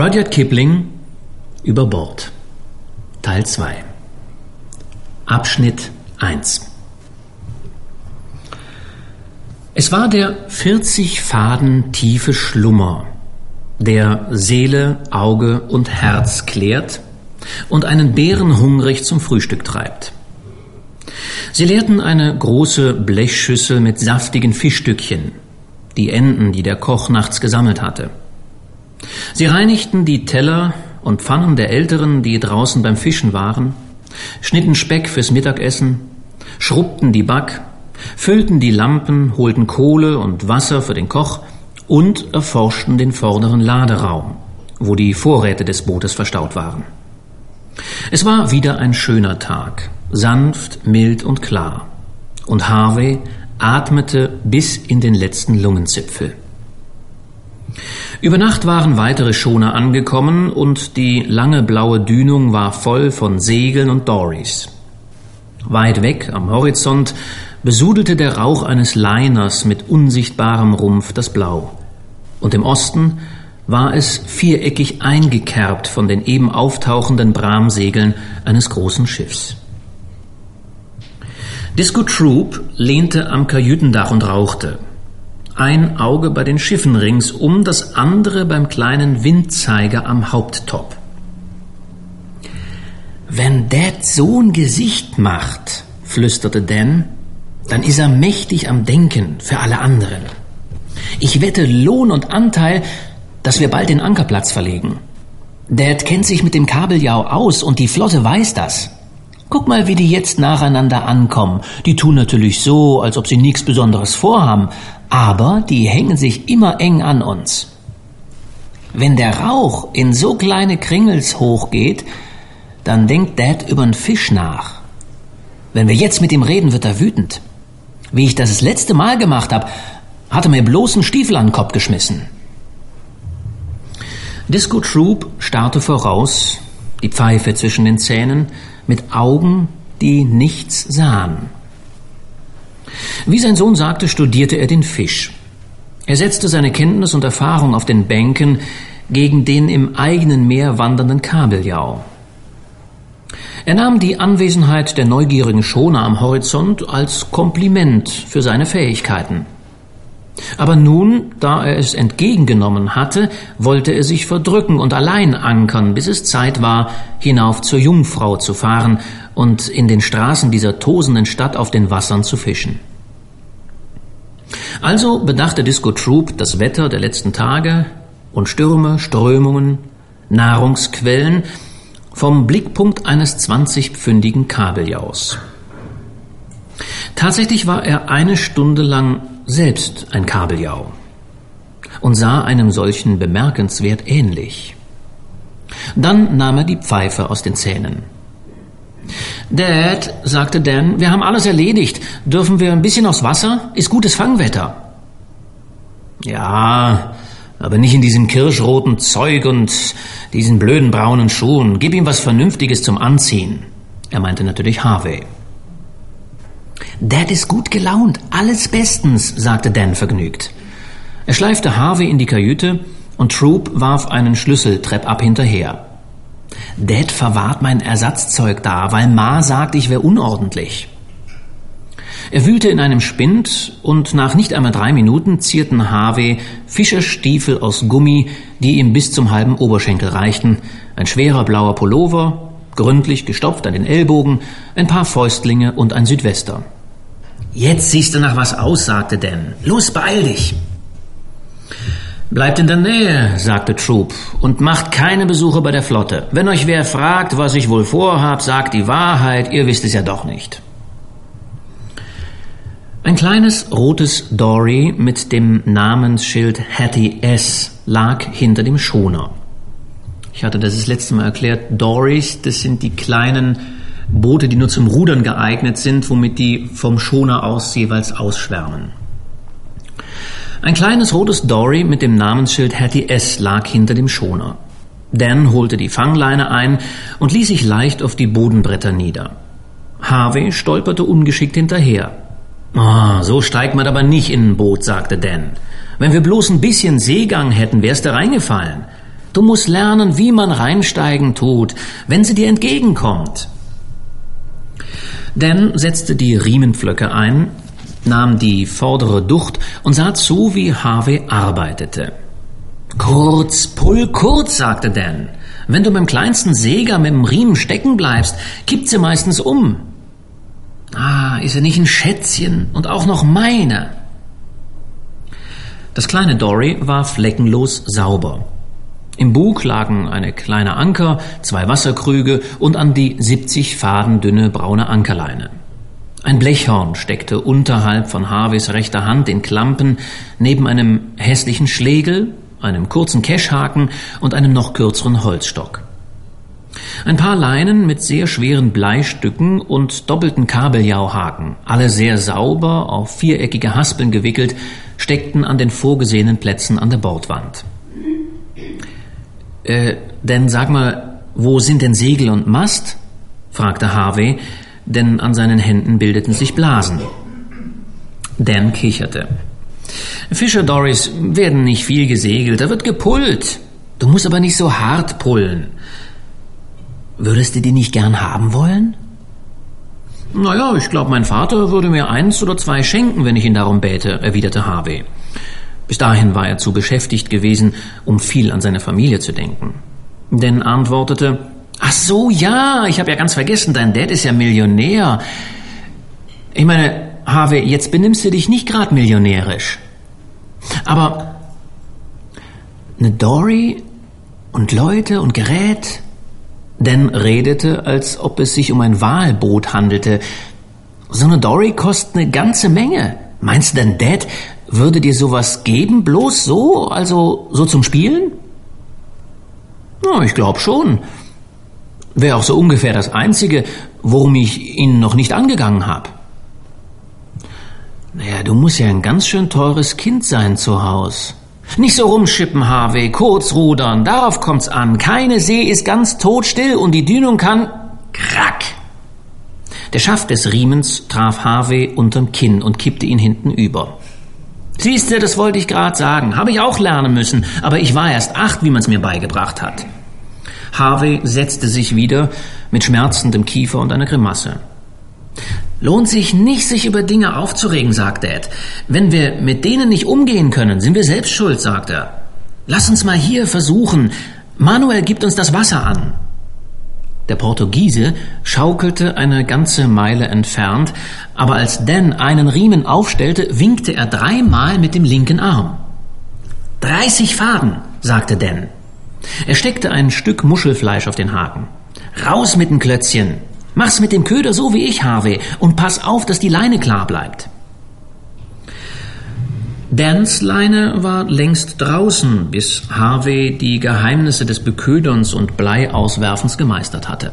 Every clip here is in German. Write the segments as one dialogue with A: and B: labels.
A: Rudyard Kipling über Bord Teil 2 Abschnitt 1 Es war der 40 Faden tiefe Schlummer, der Seele, Auge und Herz klärt und einen Bären hungrig zum Frühstück treibt. Sie leerten eine große Blechschüssel mit saftigen Fischstückchen, die Enden, die der Koch nachts gesammelt hatte. Sie reinigten die Teller und Pfannen der Älteren, die draußen beim Fischen waren, schnitten Speck fürs Mittagessen, schrubbten die Back, füllten die Lampen, holten Kohle und Wasser für den Koch und erforschten den vorderen Laderaum, wo die Vorräte des Bootes verstaut waren. Es war wieder ein schöner Tag, sanft, mild und klar, und Harvey atmete bis in den letzten Lungenzipfel. Über Nacht waren weitere Schoner angekommen und die lange blaue Dünung war voll von Segeln und Dories. Weit weg am Horizont besudelte der Rauch eines Liners mit unsichtbarem Rumpf das Blau. Und im Osten war es viereckig eingekerbt von den eben auftauchenden Bramsegeln eines großen Schiffs. Disco Troop lehnte am Kajütendach und rauchte ein Auge bei den Schiffen ringsum, das andere beim kleinen Windzeiger am Haupttop. Wenn Dad so ein Gesicht macht, flüsterte Dan, dann ist er mächtig am Denken für alle anderen. Ich wette Lohn und Anteil, dass wir bald den Ankerplatz verlegen. Dad kennt sich mit dem Kabeljau aus und die Flotte weiß das. Guck mal, wie die jetzt nacheinander ankommen. Die tun natürlich so, als ob sie nichts Besonderes vorhaben, aber die hängen sich immer eng an uns. Wenn der Rauch in so kleine Kringels hochgeht, dann denkt Dad übern Fisch nach. Wenn wir jetzt mit ihm reden, wird er wütend. Wie ich das das letzte Mal gemacht habe, hat er mir bloßen Stiefel an den Kopf geschmissen. Disco Troop starrte voraus, die Pfeife zwischen den Zähnen, mit Augen, die nichts sahen. Wie sein Sohn sagte, studierte er den Fisch. Er setzte seine Kenntnis und Erfahrung auf den Bänken gegen den im eigenen Meer wandernden Kabeljau. Er nahm die Anwesenheit der neugierigen Schoner am Horizont als Kompliment für seine Fähigkeiten. Aber nun, da er es entgegengenommen hatte, wollte er sich verdrücken und allein ankern, bis es Zeit war, hinauf zur Jungfrau zu fahren und in den Straßen dieser tosenden Stadt auf den Wassern zu fischen. Also bedachte Disco Troop das Wetter der letzten Tage und Stürme, Strömungen, Nahrungsquellen vom Blickpunkt eines zwanzigpfündigen Kabeljaus. Tatsächlich war er eine Stunde lang selbst ein Kabeljau und sah einem solchen bemerkenswert ähnlich. Dann nahm er die Pfeife aus den Zähnen. Dad, sagte Dan, wir haben alles erledigt. Dürfen wir ein bisschen aufs Wasser? Ist gutes Fangwetter. Ja, aber nicht in diesem kirschroten Zeug und diesen blöden braunen Schuhen. Gib ihm was Vernünftiges zum Anziehen. Er meinte natürlich Harvey. Dad ist gut gelaunt, alles bestens, sagte Dan vergnügt. Er schleifte Harvey in die Kajüte und Troop warf einen Schlüssel treppab hinterher. Dad verwahrt mein Ersatzzeug da, weil Ma sagt, ich wäre unordentlich. Er wühlte in einem Spind und nach nicht einmal drei Minuten zierten Harvey Fischerstiefel aus Gummi, die ihm bis zum halben Oberschenkel reichten, ein schwerer blauer Pullover, gründlich gestopft an den Ellbogen, ein paar Fäustlinge und ein Südwester. Jetzt siehst du nach was aus, sagte Dan. Los, beeil dich. Bleibt in der Nähe, sagte Troop, und macht keine Besuche bei der Flotte. Wenn euch wer fragt, was ich wohl vorhab, sagt die Wahrheit, ihr wisst es ja doch nicht. Ein kleines rotes Dory mit dem Namensschild Hattie S lag hinter dem Schoner. Ich hatte das das letzte Mal erklärt. Dories, das sind die kleinen Boote, die nur zum Rudern geeignet sind, womit die vom Schoner aus jeweils ausschwärmen. Ein kleines rotes Dory mit dem Namensschild Hattie S lag hinter dem Schoner. Dan holte die Fangleine ein und ließ sich leicht auf die Bodenbretter nieder. Harvey stolperte ungeschickt hinterher. Oh, so steigt man aber nicht in ein Boot, sagte Dan. Wenn wir bloß ein bisschen Seegang hätten, wär's da reingefallen. Du musst lernen, wie man reinsteigen tut, wenn sie dir entgegenkommt. Dan setzte die Riemenpflöcke ein, nahm die vordere Ducht und sah zu, wie Harvey arbeitete. Kurz, pull kurz, sagte Dan. Wenn du beim kleinsten Säger mit dem Riemen stecken bleibst, kippt sie meistens um. Ah, ist er nicht ein Schätzchen und auch noch meine? Das kleine Dory war fleckenlos sauber. Im Bug lagen eine kleine Anker, zwei Wasserkrüge und an die 70 Faden dünne braune Ankerleine. Ein Blechhorn steckte unterhalb von Harveys rechter Hand in Klampen neben einem hässlichen Schlegel, einem kurzen Keschhaken und einem noch kürzeren Holzstock. Ein paar Leinen mit sehr schweren Bleistücken und doppelten Kabeljauhaken, alle sehr sauber auf viereckige Haspeln gewickelt, steckten an den vorgesehenen Plätzen an der Bordwand. Äh, denn sag mal, wo sind denn Segel und Mast? fragte Harvey, denn an seinen Händen bildeten sich Blasen. Dan kicherte. Fischer Doris werden nicht viel gesegelt, da wird gepullt. Du musst aber nicht so hart pullen. Würdest du die nicht gern haben wollen? Naja, ich glaube, mein Vater würde mir eins oder zwei schenken, wenn ich ihn darum bäte, erwiderte Harvey. Bis dahin war er zu beschäftigt gewesen, um viel an seine Familie zu denken. Denn antwortete, Ach so, ja, ich habe ja ganz vergessen, dein Dad ist ja Millionär. Ich meine, Harvey, jetzt benimmst du dich nicht gerade millionärisch. Aber eine Dory und Leute und Gerät, denn redete, als ob es sich um ein Walboot handelte. So eine Dory kostet eine ganze Menge. Meinst du denn, Dad würde dir sowas geben, bloß so, also so zum Spielen? Na, ich glaube schon. Wäre auch so ungefähr das Einzige, worum ich ihn noch nicht angegangen habe. Naja, du musst ja ein ganz schön teures Kind sein zu Haus. Nicht so rumschippen, Harvey, kurz rudern, darauf kommt's an. Keine See ist ganz totstill und die Dünung kann krack. Der Schaft des Riemens traf Harvey unterm Kinn und kippte ihn hinten über. Siehste, das wollte ich gerade sagen. Habe ich auch lernen müssen, aber ich war erst acht, wie man's mir beigebracht hat. Harvey setzte sich wieder mit schmerzendem Kiefer und einer Grimasse. Lohnt sich nicht, sich über Dinge aufzuregen, sagt Ed. Wenn wir mit denen nicht umgehen können, sind wir selbst schuld, sagt er. Lass uns mal hier versuchen. Manuel gibt uns das Wasser an. Der Portugiese schaukelte eine ganze Meile entfernt, aber als Dan einen Riemen aufstellte, winkte er dreimal mit dem linken Arm. Dreißig Faden, sagte Dan. Er steckte ein Stück Muschelfleisch auf den Haken. Raus mit dem Klötzchen. Mach's mit dem Köder so wie ich, Harvey, und pass auf, dass die Leine klar bleibt. Dans Leine war längst draußen, bis Harvey die Geheimnisse des Beköderns und Bleiauswerfens gemeistert hatte.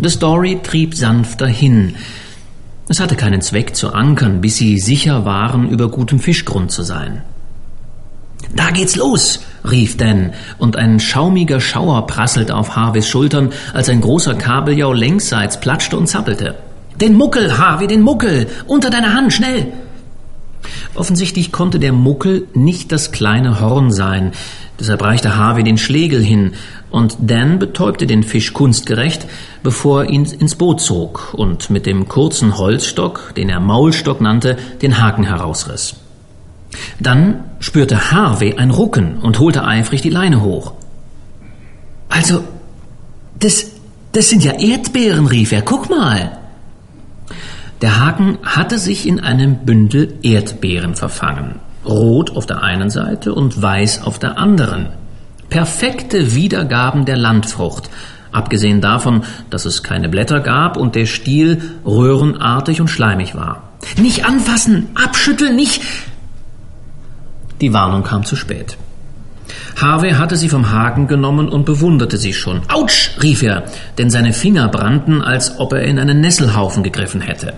A: The Story trieb sanft dahin. Es hatte keinen Zweck zu ankern, bis sie sicher waren, über gutem Fischgrund zu sein. Da geht's los, rief Dan, und ein schaumiger Schauer prasselte auf Harveys Schultern, als ein großer Kabeljau längsseits platschte und zappelte. Den Muckel, Harvey, den Muckel! Unter deiner Hand, schnell! Offensichtlich konnte der Muckel nicht das kleine Horn sein, deshalb reichte Harvey den Schlegel hin, und Dan betäubte den Fisch kunstgerecht, bevor er ihn ins Boot zog und mit dem kurzen Holzstock, den er Maulstock nannte, den Haken herausriss. Dann spürte Harvey ein Rucken und holte eifrig die Leine hoch. Also, das, das sind ja Erdbeeren, rief er. Guck mal. Der Haken hatte sich in einem Bündel Erdbeeren verfangen. Rot auf der einen Seite und weiß auf der anderen. Perfekte Wiedergaben der Landfrucht, abgesehen davon, dass es keine Blätter gab und der Stiel röhrenartig und schleimig war. Nicht anfassen, abschütteln, nicht. Die Warnung kam zu spät. Harvey hatte sie vom Haken genommen und bewunderte sie schon. Autsch! rief er, denn seine Finger brannten, als ob er in einen Nesselhaufen gegriffen hätte.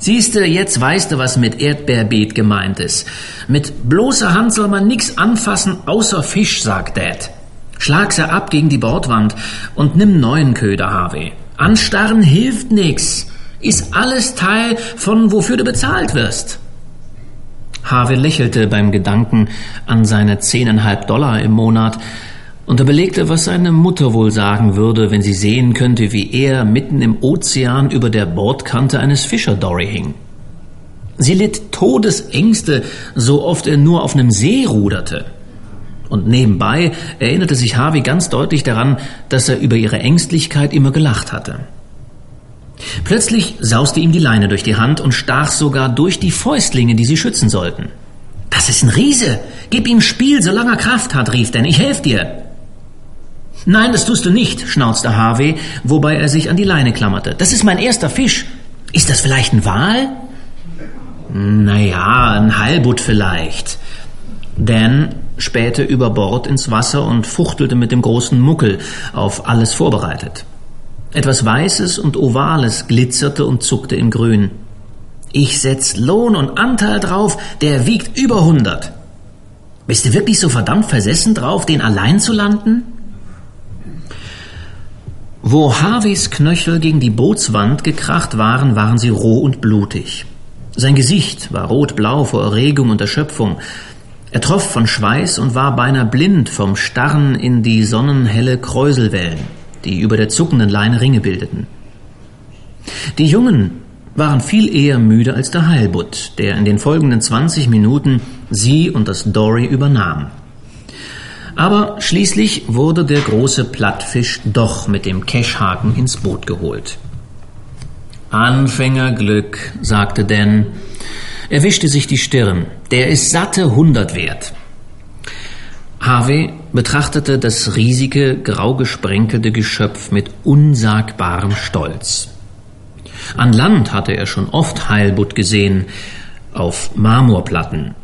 A: Siehste, jetzt weißt du, was mit Erdbeerbeet gemeint ist. Mit bloßer Hand soll man nix anfassen, außer Fisch, sagt Dad. Schlag sie ab gegen die Bordwand und nimm neuen Köder, Harvey. Anstarren hilft nix. Ist alles Teil von wofür du bezahlt wirst. Harvey lächelte beim Gedanken an seine zehneinhalb Dollar im Monat und er belegte, was seine Mutter wohl sagen würde, wenn sie sehen könnte, wie er mitten im Ozean über der Bordkante eines Fischerdory hing. Sie litt Todesängste, so oft er nur auf einem See ruderte. Und nebenbei erinnerte sich Harvey ganz deutlich daran, dass er über ihre Ängstlichkeit immer gelacht hatte. Plötzlich sauste ihm die Leine durch die Hand und stach sogar durch die Fäustlinge, die sie schützen sollten. Das ist ein Riese. Gib ihm Spiel, solange er Kraft hat, rief denn. Ich helf dir. Nein, das tust du nicht, schnauzte Harvey, wobei er sich an die Leine klammerte. Das ist mein erster Fisch. Ist das vielleicht ein Wal? Naja, ein Heilbutt vielleicht. Dan spähte über Bord ins Wasser und fuchtelte mit dem großen Muckel, auf alles vorbereitet. Etwas Weißes und Ovales glitzerte und zuckte im Grün. Ich setz Lohn und Anteil drauf, der wiegt über hundert. Bist du wirklich so verdammt versessen drauf, den allein zu landen? Wo Harveys Knöchel gegen die Bootswand gekracht waren, waren sie roh und blutig. Sein Gesicht war rotblau vor Erregung und Erschöpfung. Er troff von Schweiß und war beinahe blind vom Starren in die sonnenhelle Kräuselwellen, die über der zuckenden Leine Ringe bildeten. Die Jungen waren viel eher müde als der Heilbutt, der in den folgenden 20 Minuten sie und das Dory übernahm. Aber schließlich wurde der große Plattfisch doch mit dem Keschhaken ins Boot geholt. Anfängerglück, sagte Dan. Er wischte sich die Stirn. Der ist satte hundert wert. Harvey betrachtete das riesige, grau gesprenkelte Geschöpf mit unsagbarem Stolz. An Land hatte er schon oft Heilbutt gesehen, auf Marmorplatten,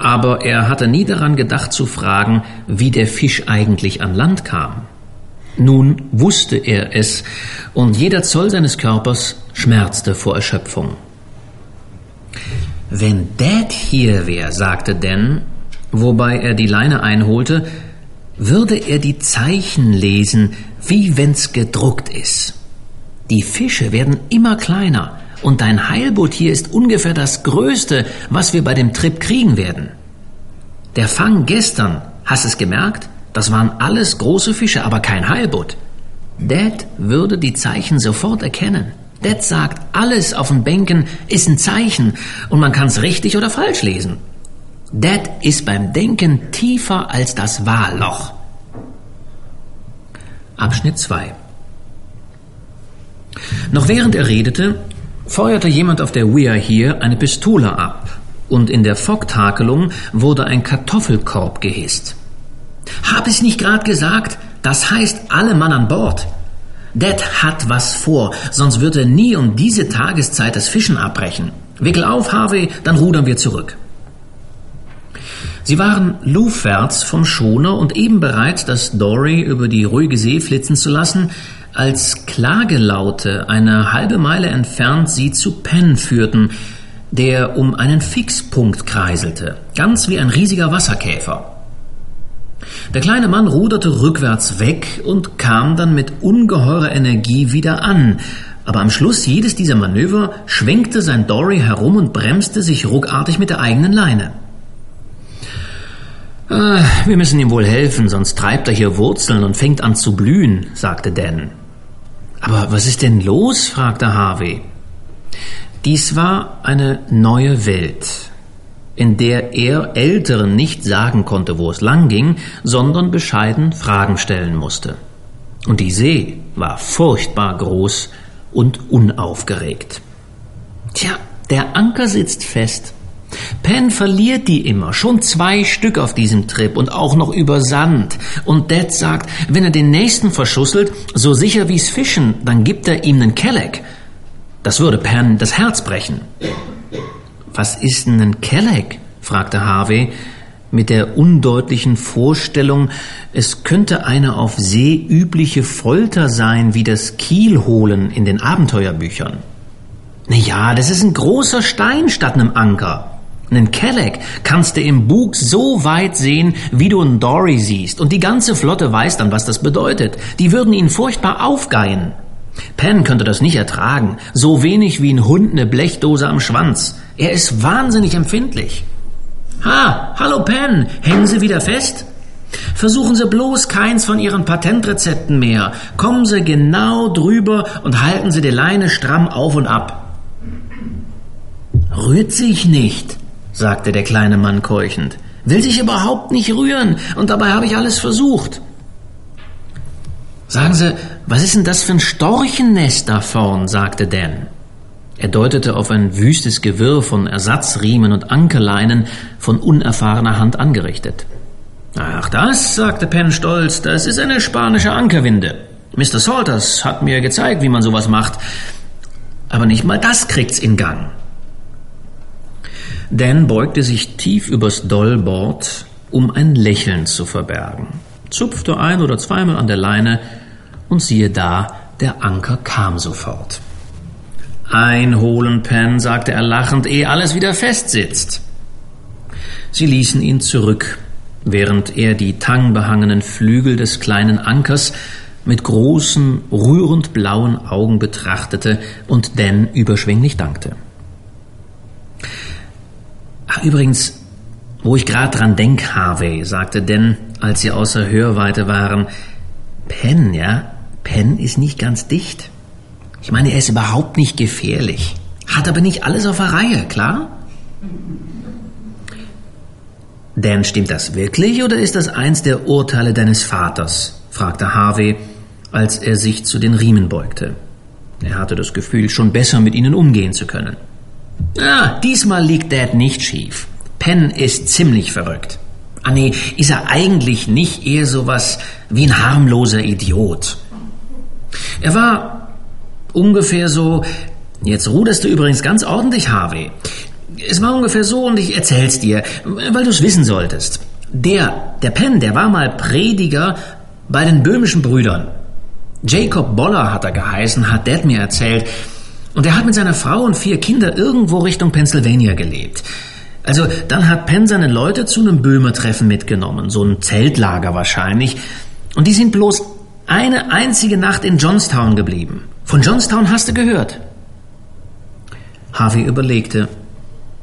A: aber er hatte nie daran gedacht zu fragen, wie der Fisch eigentlich an Land kam. Nun wusste er es, und jeder Zoll seines Körpers schmerzte vor Erschöpfung. Wenn Dad hier wäre, sagte Dan, wobei er die Leine einholte, würde er die Zeichen lesen, wie wenn's gedruckt ist. Die Fische werden immer kleiner, und dein Heilboot hier ist ungefähr das Größte, was wir bei dem Trip kriegen werden. Der Fang gestern, hast es gemerkt? Das waren alles große Fische, aber kein Heilboot. Dad würde die Zeichen sofort erkennen. Dad sagt, alles auf den Bänken ist ein Zeichen und man kann es richtig oder falsch lesen. Dad ist beim Denken tiefer als das Wahlloch. Abschnitt 2 Noch während er redete, feuerte jemand auf der Weir hier eine Pistole ab und in der Focktakelung wurde ein Kartoffelkorb gehisst. Hab ich nicht grad gesagt? Das heißt alle Mann an Bord. Dad hat was vor, sonst wird er nie um diese Tageszeit das Fischen abbrechen. Wickel auf, Harvey, dann rudern wir zurück. Sie waren luftwärts vom Schoner und eben bereit, das Dory über die ruhige See flitzen zu lassen, als Klagelaute eine halbe Meile entfernt sie zu Penn führten, der um einen Fixpunkt kreiselte, ganz wie ein riesiger Wasserkäfer. Der kleine Mann ruderte rückwärts weg und kam dann mit ungeheurer Energie wieder an, aber am Schluss jedes dieser Manöver schwenkte sein Dory herum und bremste sich ruckartig mit der eigenen Leine. Ah, wir müssen ihm wohl helfen, sonst treibt er hier Wurzeln und fängt an zu blühen, sagte Dan. Aber was ist denn los? fragte Harvey. Dies war eine neue Welt, in der er Älteren nicht sagen konnte, wo es lang ging, sondern bescheiden Fragen stellen musste. Und die See war furchtbar groß und unaufgeregt. Tja, der Anker sitzt fest. Penn verliert die immer, schon zwei Stück auf diesem Trip und auch noch über Sand. Und Dad sagt, wenn er den nächsten verschusselt, so sicher wie's Fischen, dann gibt er ihm nen Kelleck. Das würde Penn das Herz brechen. Was ist denn ein Kelleck? fragte Harvey mit der undeutlichen Vorstellung, es könnte eine auf See übliche Folter sein wie das Kielholen in den Abenteuerbüchern. Na ja, das ist ein großer Stein statt einem Anker. Einen Kelleck kannst du im Bug so weit sehen, wie du einen Dory siehst, und die ganze Flotte weiß dann, was das bedeutet. Die würden ihn furchtbar aufgeilen. Penn könnte das nicht ertragen, so wenig wie ein Hund eine Blechdose am Schwanz. Er ist wahnsinnig empfindlich. Ha, hallo Penn, hängen Sie wieder fest? Versuchen Sie bloß keins von Ihren Patentrezepten mehr. Kommen Sie genau drüber und halten Sie die Leine stramm auf und ab. Rührt sich nicht, sagte der kleine Mann keuchend. Will sich überhaupt nicht rühren, und dabei habe ich alles versucht. Sagen Sie, was ist denn das für ein Storchennest da vorn? sagte Dan. Er deutete auf ein wüstes Gewirr von Ersatzriemen und Ankerleinen von unerfahrener Hand angerichtet. Ach, das, sagte Penn stolz, das ist eine spanische Ankerwinde. Mr. Salters hat mir gezeigt, wie man sowas macht. Aber nicht mal das kriegt's in Gang. Dan beugte sich tief übers Dollbord, um ein Lächeln zu verbergen, zupfte ein oder zweimal an der Leine und siehe da, der Anker kam sofort. Einholen, Penn, sagte er lachend, ehe alles wieder festsitzt. Sie ließen ihn zurück, während er die tangbehangenen Flügel des kleinen Ankers mit großen, rührend blauen Augen betrachtete und Dan überschwänglich dankte. Ach, übrigens, wo ich grad dran denk, Harvey, sagte Dan, als sie außer Hörweite waren, Penn, ja, Penn ist nicht ganz dicht. Ich meine, er ist überhaupt nicht gefährlich, hat aber nicht alles auf der Reihe, klar? Dan, stimmt das wirklich oder ist das eins der Urteile deines Vaters? fragte Harvey, als er sich zu den Riemen beugte. Er hatte das Gefühl, schon besser mit ihnen umgehen zu können. Ah, diesmal liegt Dad nicht schief. Penn ist ziemlich verrückt. Ah nee, ist er eigentlich nicht eher sowas wie ein harmloser Idiot. Er war ungefähr so, jetzt ruderst du übrigens ganz ordentlich, Harvey. Es war ungefähr so und ich erzähl's dir, weil du es wissen solltest. Der, der Penn, der war mal Prediger bei den böhmischen Brüdern. Jacob Boller hat er geheißen, hat Dad mir erzählt. Und er hat mit seiner Frau und vier Kindern irgendwo Richtung Pennsylvania gelebt. Also dann hat Penn seine Leute zu einem Böhmertreffen mitgenommen, so ein Zeltlager wahrscheinlich. Und die sind bloß eine einzige Nacht in Johnstown geblieben. Von Johnstown hast du gehört? Harvey überlegte.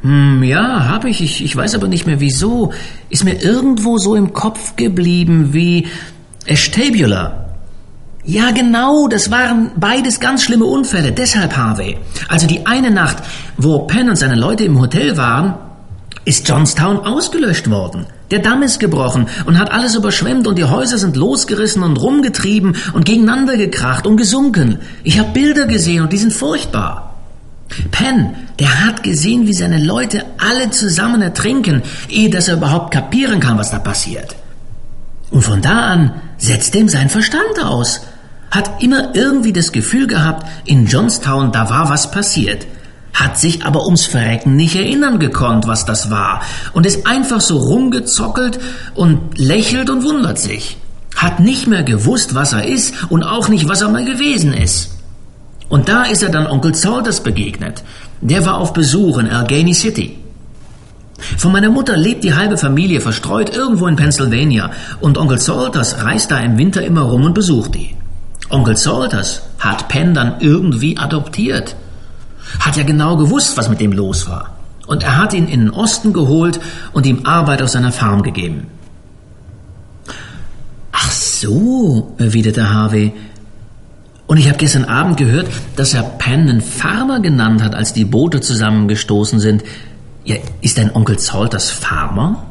A: Hm, ja, hab ich. ich. Ich weiß aber nicht mehr wieso. Ist mir irgendwo so im Kopf geblieben wie Estabula. Ja, genau, das waren beides ganz schlimme Unfälle. Deshalb, Harvey. Also die eine Nacht, wo Penn und seine Leute im Hotel waren, ist Johnstown ausgelöscht worden. Der Damm ist gebrochen und hat alles überschwemmt und die Häuser sind losgerissen und rumgetrieben und gegeneinander gekracht und gesunken. Ich habe Bilder gesehen und die sind furchtbar. Penn, der hat gesehen, wie seine Leute alle zusammen ertrinken, ehe dass er überhaupt kapieren kann, was da passiert. Und von da an setzt ihm sein Verstand aus. Hat immer irgendwie das Gefühl gehabt, in Johnstown, da war was passiert hat sich aber ums Verrecken nicht erinnern gekonnt, was das war, und ist einfach so rumgezockelt und lächelt und wundert sich. Hat nicht mehr gewusst, was er ist und auch nicht, was er mal gewesen ist. Und da ist er dann Onkel Salters begegnet. Der war auf Besuch in Allegheny City. Von meiner Mutter lebt die halbe Familie verstreut irgendwo in Pennsylvania und Onkel Salters reist da im Winter immer rum und besucht die. Onkel Salters hat Penn dann irgendwie adoptiert hat ja genau gewusst, was mit dem los war. Und er hat ihn in den Osten geholt und ihm Arbeit auf seiner Farm gegeben. Ach so, erwiderte Harvey. Und ich habe gestern Abend gehört, dass er Penn einen Farmer genannt hat, als die Boote zusammengestoßen sind. Ja, ist dein Onkel Salters Farmer?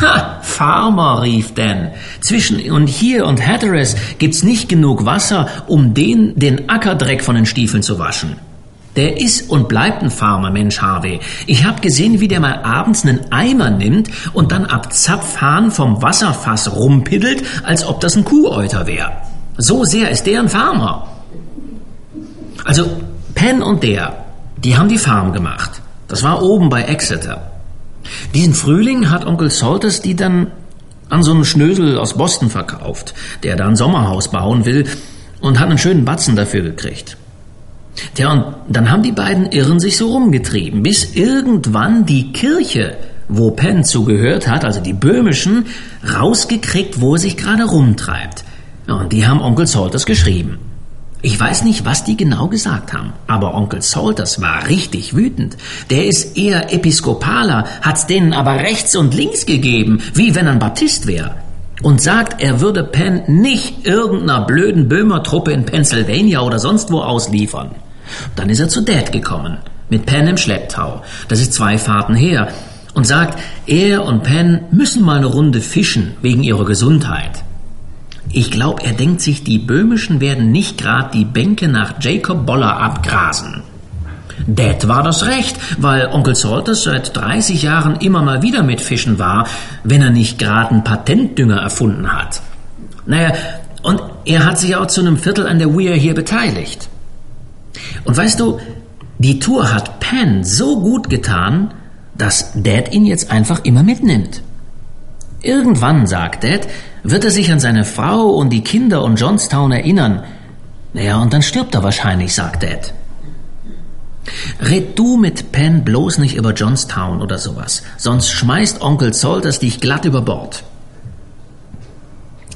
A: Ha, Farmer, rief Dan. Zwischen und hier und Hatteras gibt's nicht genug Wasser, um den, den Ackerdreck von den Stiefeln zu waschen. Der ist und bleibt ein Farmer, Mensch Harvey. Ich hab gesehen, wie der mal abends einen Eimer nimmt und dann ab Zapfhahn vom Wasserfass rumpiddelt, als ob das ein Kuhäuter wäre. So sehr ist der ein Farmer. Also Penn und der, die haben die Farm gemacht. Das war oben bei Exeter. Diesen Frühling hat Onkel Salters die dann an so einen Schnösel aus Boston verkauft, der da ein Sommerhaus bauen will und hat einen schönen Batzen dafür gekriegt. Tja, und dann haben die beiden Irren sich so rumgetrieben, bis irgendwann die Kirche, wo Penn zugehört hat, also die böhmischen, rausgekriegt, wo er sich gerade rumtreibt. Und die haben Onkel Salters geschrieben. Ich weiß nicht, was die genau gesagt haben, aber Onkel Salters war richtig wütend. Der ist eher Episkopaler, hat's denen aber rechts und links gegeben, wie wenn ein Baptist wäre. Und sagt, er würde Penn nicht irgendeiner blöden Böhmertruppe in Pennsylvania oder sonst wo ausliefern. Dann ist er zu Dad gekommen, mit Penn im Schlepptau. Das ist zwei Fahrten her. Und sagt, er und Penn müssen mal eine Runde fischen wegen ihrer Gesundheit. Ich glaube, er denkt sich, die Böhmischen werden nicht grad die Bänke nach Jacob Boller abgrasen. Dad war das recht, weil Onkel Salters seit 30 Jahren immer mal wieder mit Fischen war, wenn er nicht grad einen Patentdünger erfunden hat. Naja, und er hat sich auch zu einem Viertel an der Weir hier beteiligt. Und weißt du, die Tour hat Penn so gut getan, dass Dad ihn jetzt einfach immer mitnimmt. Irgendwann, sagt Dad, wird er sich an seine Frau und die Kinder und Johnstown erinnern. Naja, und dann stirbt er wahrscheinlich, sagt Dad. Red du mit Penn bloß nicht über Johnstown oder sowas, sonst schmeißt Onkel Salters dich glatt über Bord.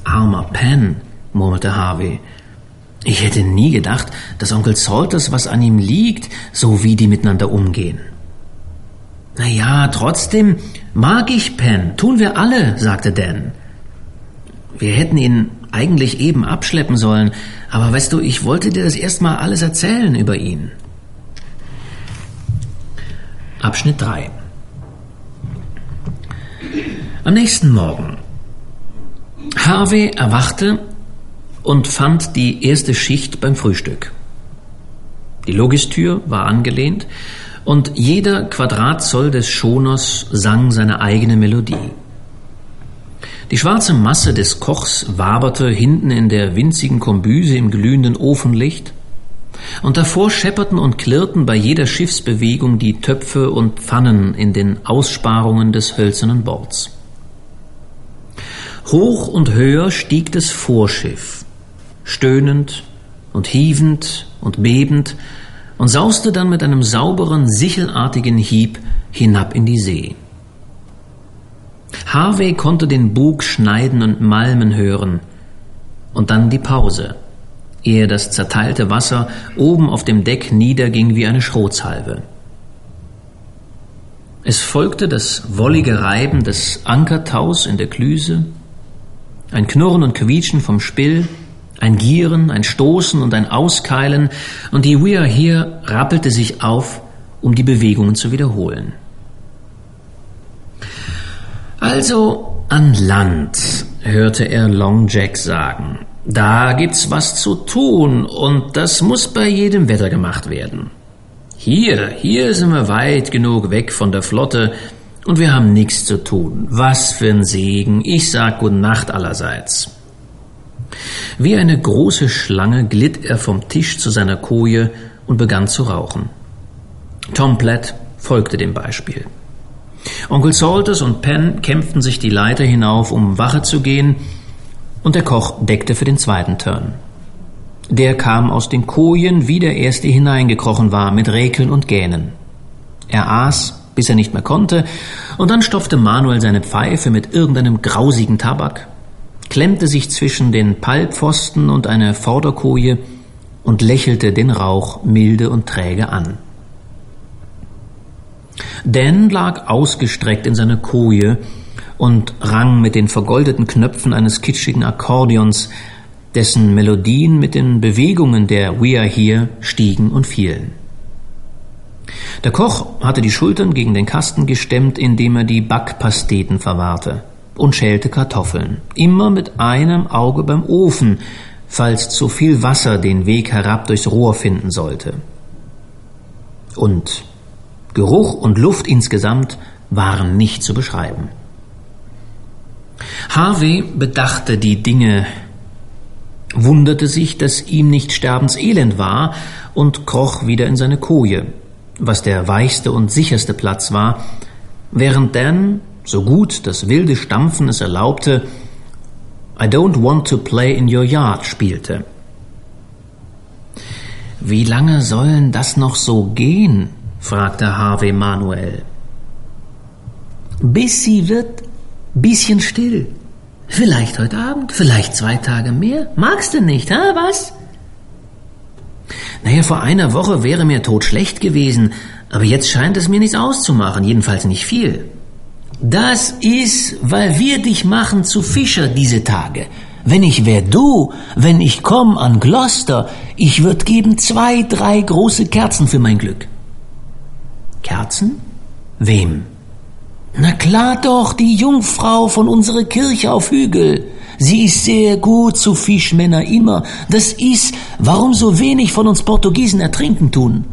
A: Armer Penn, murmelte Harvey. Ich hätte nie gedacht, dass Onkel Salters was an ihm liegt, so wie die miteinander umgehen. Na ja, trotzdem mag ich Penn, tun wir alle, sagte Dan. Wir hätten ihn eigentlich eben abschleppen sollen, aber weißt du, ich wollte dir das erstmal alles erzählen über ihn. Abschnitt 3 Am nächsten Morgen. Harvey erwachte und fand die erste Schicht beim Frühstück. Die Logistür war angelehnt und jeder Quadratzoll des Schoners sang seine eigene Melodie. Die schwarze Masse des Kochs waberte hinten in der winzigen Kombüse im glühenden Ofenlicht, und davor schepperten und klirrten bei jeder Schiffsbewegung die Töpfe und Pfannen in den Aussparungen des hölzernen Bords. Hoch und höher stieg das Vorschiff, stöhnend und hiefend und bebend, und sauste dann mit einem sauberen, sichelartigen Hieb hinab in die See. Harvey konnte den Bug schneiden und malmen hören, und dann die Pause, ehe das zerteilte Wasser oben auf dem Deck niederging wie eine Schrotsalve. Es folgte das wollige Reiben des Ankertaus in der Klüse, ein Knurren und Quietschen vom Spill, ein Gieren, ein Stoßen und ein Auskeilen, und die We Are Here rappelte sich auf, um die Bewegungen zu wiederholen. Also an Land, hörte er Long Jack sagen. Da gibt's was zu tun, und das muss bei jedem Wetter gemacht werden. Hier, hier sind wir weit genug weg von der Flotte, und wir haben nichts zu tun. Was für ein Segen. Ich sag Gute Nacht allerseits. Wie eine große Schlange glitt er vom Tisch zu seiner Koje und begann zu rauchen. Tom Platt folgte dem Beispiel. Onkel Salters und Penn kämpften sich die Leiter hinauf, um Wache zu gehen, und der Koch deckte für den zweiten Turn. Der kam aus den Kojen, wie der erste hineingekrochen war, mit Räkeln und Gähnen. Er aß, bis er nicht mehr konnte, und dann stopfte Manuel seine Pfeife mit irgendeinem grausigen Tabak, klemmte sich zwischen den Pallpfosten und eine Vorderkoje und lächelte den Rauch milde und träge an. Dan lag ausgestreckt in seiner Koje und rang mit den vergoldeten Knöpfen eines kitschigen Akkordeons, dessen Melodien mit den Bewegungen der We Are Here stiegen und fielen. Der Koch hatte die Schultern gegen den Kasten gestemmt, indem er die Backpasteten verwahrte und schälte Kartoffeln, immer mit einem Auge beim Ofen, falls zu viel Wasser den Weg herab durchs Rohr finden sollte. Und Geruch und Luft insgesamt waren nicht zu beschreiben. Harvey bedachte die Dinge, wunderte sich, dass ihm nicht sterbenselend war und kroch wieder in seine Koje, was der weichste und sicherste Platz war, während Dan so gut das wilde Stampfen es erlaubte, I don't want to play in your yard spielte. Wie lange sollen das noch so gehen? Fragte Harvey Manuel. Bis sie wird bisschen still. Vielleicht heute Abend, vielleicht zwei Tage mehr. Magst du nicht, ha, was? Naja, vor einer Woche wäre mir tot schlecht gewesen, aber jetzt scheint es mir nichts auszumachen, jedenfalls nicht viel. Das ist, weil wir dich machen zu Fischer diese Tage. Wenn ich wär du, wenn ich komm an Gloucester, ich würd geben zwei, drei große Kerzen für mein Glück. Kerzen? Wem? Na klar doch, die Jungfrau von unserer Kirche auf Hügel. Sie ist sehr gut zu Fischmänner immer. Das ist, warum so wenig von uns Portugiesen ertrinken tun.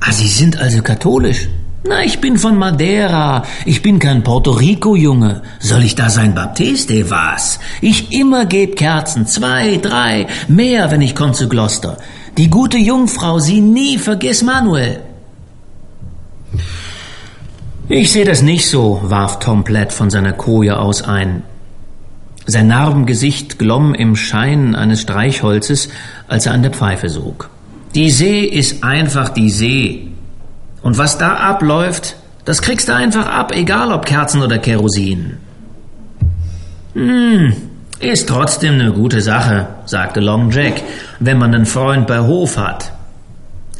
A: Ah, Sie sind also katholisch? Na, ich bin von Madeira. Ich bin kein Puerto Rico-Junge. Soll ich da sein Baptiste? Was? Ich immer geb Kerzen. Zwei, drei, mehr, wenn ich komm zu Gloucester. Die gute Jungfrau, sie nie vergiss Manuel. Ich sehe das nicht so, warf Tom Platt von seiner Koje aus ein. Sein Narbengesicht glomm im Schein eines Streichholzes, als er an der Pfeife sog. Die See ist einfach die See. Und was da abläuft, das kriegst du einfach ab, egal ob Kerzen oder Kerosin. Hm, ist trotzdem eine gute Sache, sagte Long Jack, wenn man einen Freund bei Hof hat.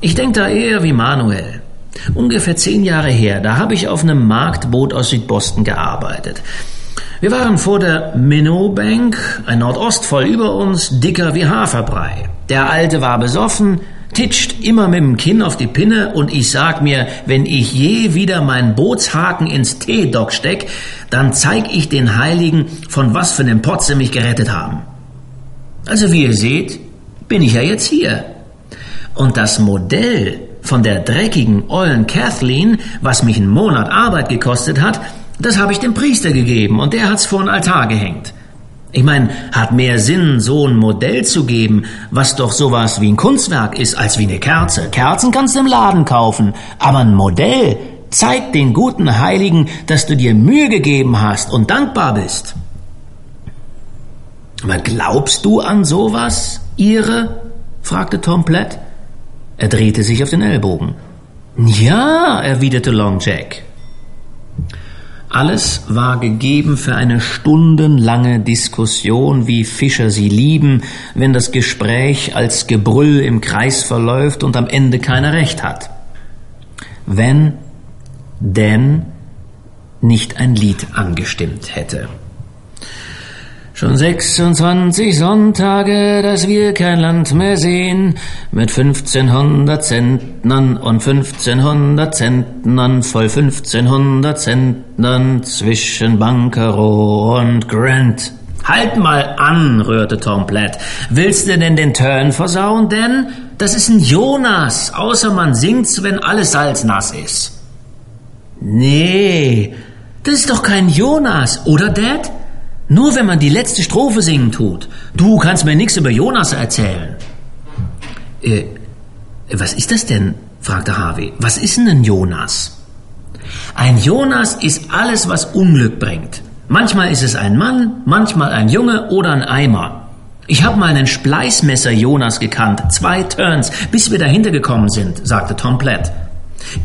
A: Ich denk da eher wie Manuel. Ungefähr zehn Jahre her, da habe ich auf einem Marktboot aus Südboston gearbeitet. Wir waren vor der Minnow Bank, ein Nordost voll über uns, dicker wie Haferbrei. Der Alte war besoffen, titscht immer mit dem Kinn auf die Pinne und ich sag mir, wenn ich je wieder meinen Bootshaken ins Teedock steck, dann zeig ich den Heiligen, von was für einem Pott sie mich gerettet haben. Also wie ihr seht, bin ich ja jetzt hier. Und das Modell von der dreckigen, ollen Kathleen, was mich einen Monat Arbeit gekostet hat, das habe ich dem Priester gegeben und der hat's vor den Altar gehängt. Ich meine, hat mehr Sinn, so ein Modell zu geben, was doch sowas wie ein Kunstwerk ist, als wie eine Kerze. Kerzen kannst du im Laden kaufen, aber ein Modell zeigt den guten Heiligen, dass du dir Mühe gegeben hast und dankbar bist. Aber glaubst du an sowas, Ihre? fragte Tom Platt. Er drehte sich auf den Ellbogen. Ja, erwiderte Long Jack. Alles war gegeben für eine stundenlange Diskussion, wie Fischer sie lieben, wenn das Gespräch als Gebrüll im Kreis verläuft und am Ende keiner recht hat. Wenn denn nicht ein Lied angestimmt hätte. Schon 26 Sonntage, dass wir kein Land mehr sehen, mit 1500 Zentnern und 1500 Zentnern, voll 1500 Zentnern zwischen Bankero und Grant. Halt mal an, rührte Tom Platt. Willst du denn den Turn versauen? Denn das ist ein Jonas, außer man singt's, wenn alles Salz nass ist. Nee, das ist doch kein Jonas, oder Dad? Nur wenn man die letzte Strophe singen tut. Du kannst mir nichts über Jonas erzählen. Äh, was ist das denn? fragte Harvey. Was ist denn ein Jonas? Ein Jonas ist alles, was Unglück bringt. Manchmal ist es ein Mann, manchmal ein Junge oder ein Eimer. Ich habe mal einen Spleißmesser Jonas gekannt, zwei Turns, bis wir dahinter gekommen sind, sagte Tom Platt.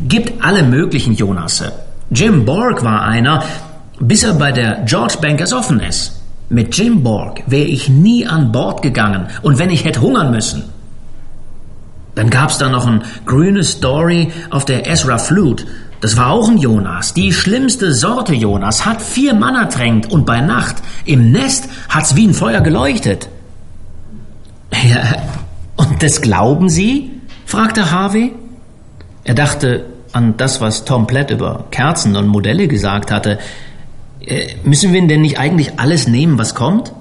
A: Gibt alle möglichen Jonasse. Jim Borg war einer, bis er bei der George Bankers offen ist. Mit Jim Borg wäre ich nie an Bord gegangen und wenn ich hätte hungern müssen. Dann gab's da noch ein grüne Story auf der Ezra Flute. Das war auch ein Jonas, die schlimmste Sorte Jonas, hat vier Mann ertränkt und bei Nacht im Nest hat's wie ein Feuer geleuchtet. Ja, und das glauben Sie? fragte Harvey. Er dachte an das, was Tom Platt über Kerzen und Modelle gesagt hatte. Äh, müssen wir denn nicht eigentlich alles nehmen, was kommt?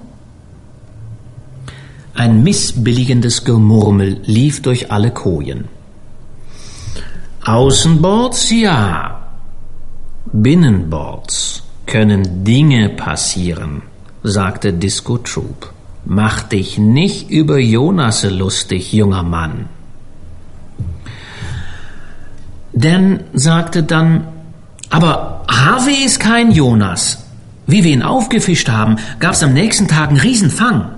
A: Ein missbilligendes Gemurmel lief durch alle Kojen. Außenbords ja. Binnenbords können Dinge passieren, sagte Disco Troop. Mach dich nicht über Jonasse lustig, junger Mann. Dan sagte dann, aber Harvey ist kein Jonas. Wie wir ihn aufgefischt haben, gab es am nächsten Tag einen Riesenfang.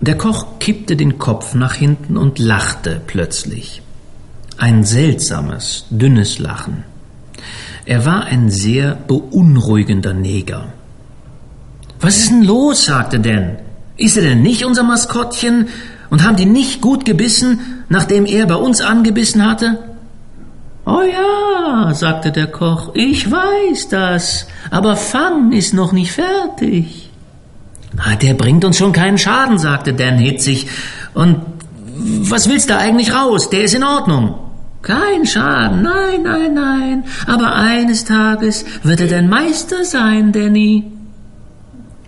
A: Der Koch kippte den Kopf nach hinten und lachte plötzlich. Ein seltsames, dünnes Lachen. Er war ein sehr beunruhigender Neger. Was ist denn los? sagte Dan. Ist er denn nicht unser Maskottchen? Und haben die nicht gut gebissen, nachdem er bei uns angebissen hatte? Oh ja, sagte der Koch, ich weiß das, aber Fang ist noch nicht fertig. Ah, der bringt uns schon keinen Schaden, sagte Dan hitzig. Und was willst du eigentlich raus? Der ist in Ordnung. Kein Schaden, nein, nein, nein. Aber eines Tages wird er dein Meister sein, Danny.